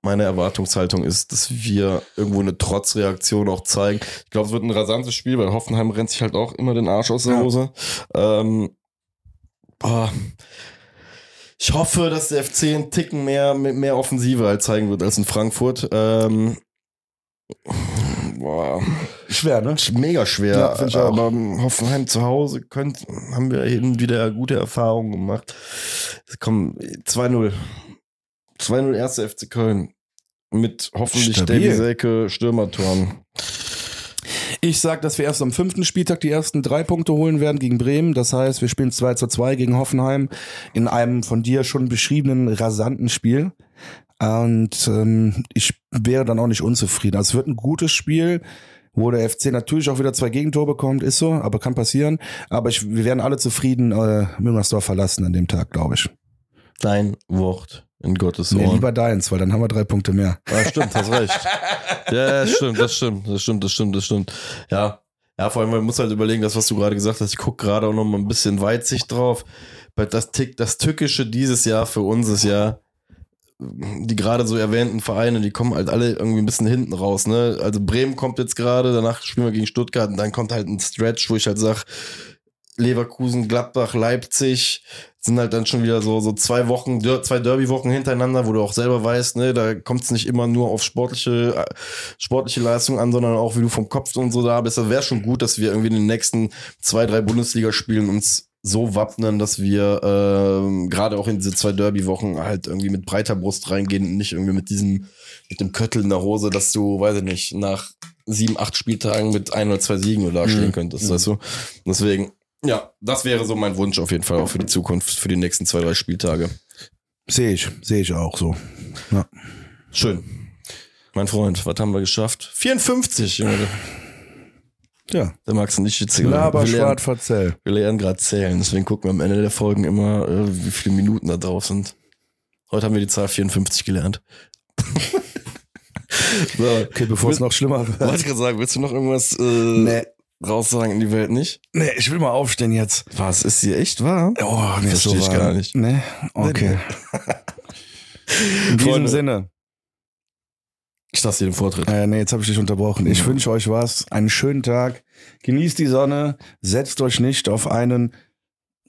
meine Erwartungshaltung ist, dass wir irgendwo eine Trotzreaktion auch zeigen. Ich glaube, es wird ein rasantes Spiel, weil Hoffenheim rennt sich halt auch immer den Arsch aus der Ja. Hose. Ähm, boah. Ich hoffe, dass der FC einen Ticken mehr, mehr Offensive halt zeigen wird als in Frankfurt. Ähm, boah Schwer, ne? mega schwer. Ja, find ich auch. aber Hoffenheim zu Hause könnt, haben wir hin wieder gute Erfahrungen gemacht. Komm, 2-0. 2-0 erste FC Köln. Mit hoffentlich Stabil. Davy Selke Stürmertoren. Ich sag, dass wir erst am fünften Spieltag die ersten drei Punkte holen werden gegen Bremen. Das heißt, wir spielen 2 zu 2 gegen Hoffenheim in einem von dir schon beschriebenen rasanten Spiel. Und ähm, ich wäre dann auch nicht unzufrieden. Also es wird ein gutes Spiel, wo der FC natürlich auch wieder zwei Gegentore bekommt, ist so, aber kann passieren. Aber ich, wir werden alle zufrieden äh, Müngersdorf verlassen an dem Tag, glaube ich. Dein Wort in Gottes Nee, Ohren. lieber deins, weil dann haben wir drei Punkte mehr. Ja, stimmt, hast recht. Ja, das stimmt, das stimmt, das stimmt, das stimmt, das stimmt. Ja. Ja, vor allem, man muss halt überlegen, das, was du gerade gesagt hast, ich gucke gerade auch noch mal ein bisschen Weitsicht drauf. Weil das, Tick, das Tückische dieses Jahr für uns ist ja, die gerade so erwähnten Vereine, die kommen halt alle irgendwie ein bisschen hinten raus, ne? Also Bremen kommt jetzt gerade, danach spielen wir gegen Stuttgart und dann kommt halt ein Stretch, wo ich halt sag, Leverkusen, Gladbach, Leipzig sind halt dann schon wieder so, so zwei Wochen, zwei Derby-Wochen hintereinander, wo du auch selber weißt, ne, da kommt es nicht immer nur auf sportliche, äh, sportliche Leistung an, sondern auch wie du vom Kopf und so da bist. Da wäre schon gut, dass wir irgendwie in den nächsten zwei, drei Bundesligaspielen uns so wappnen, dass wir ähm, gerade auch in diese zwei Derby-Wochen halt irgendwie mit breiter Brust reingehen und nicht irgendwie mit diesem, mit dem Köttel in der Hose, dass du, weiß ich nicht, nach sieben, acht Spieltagen mit ein oder zwei Siegen oder dastehen Mhm. könntest, Mhm. weißt du? Deswegen, ja, das wäre so mein Wunsch auf jeden Fall auch für die Zukunft, für die nächsten zwei, drei Spieltage. Sehe ich, sehe ich auch so. Ja. Schön. Mein Freund, was haben wir geschafft? 54, Junge. Ja. Der Max und ich jetzt Laber, wir Verzell. wir lernen gerade zählen, deswegen gucken wir am Ende der Folgen immer, äh, wie viele Minuten da drauf sind. Heute haben wir die Zahl 54 gelernt. so, Okay, bevor es noch schlimmer wird. wollte ich gerade sagen, willst du noch irgendwas äh, Nee. Raussagen in die Welt nicht? Nee, ich will mal aufstehen jetzt. Was, ist hier echt wahr? Oh, nee, Versteh so ich gar nicht. Nee, okay. In diesem. Sinne. Ich lasse dir den Vortritt. Äh, nee, jetzt habe ich dich unterbrochen. Ich wünsche euch was, einen schönen Tag. Genießt die Sonne, setzt euch nicht auf einen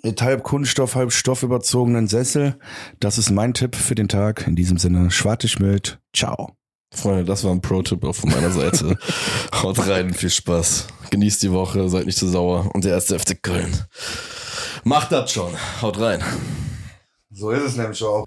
mit halb Kunststoff, halb Stoff überzogenen Sessel. Das ist mein Tipp für den Tag. In diesem Sinne, Schwartigmild. Ciao. Freunde, das war ein Pro-Tipp auch von meiner Seite. Haut rein, viel Spaß. Genießt die Woche, seid nicht zu sauer. Und der erste FC Köln. Macht das schon. Haut rein. So ist es nämlich auch.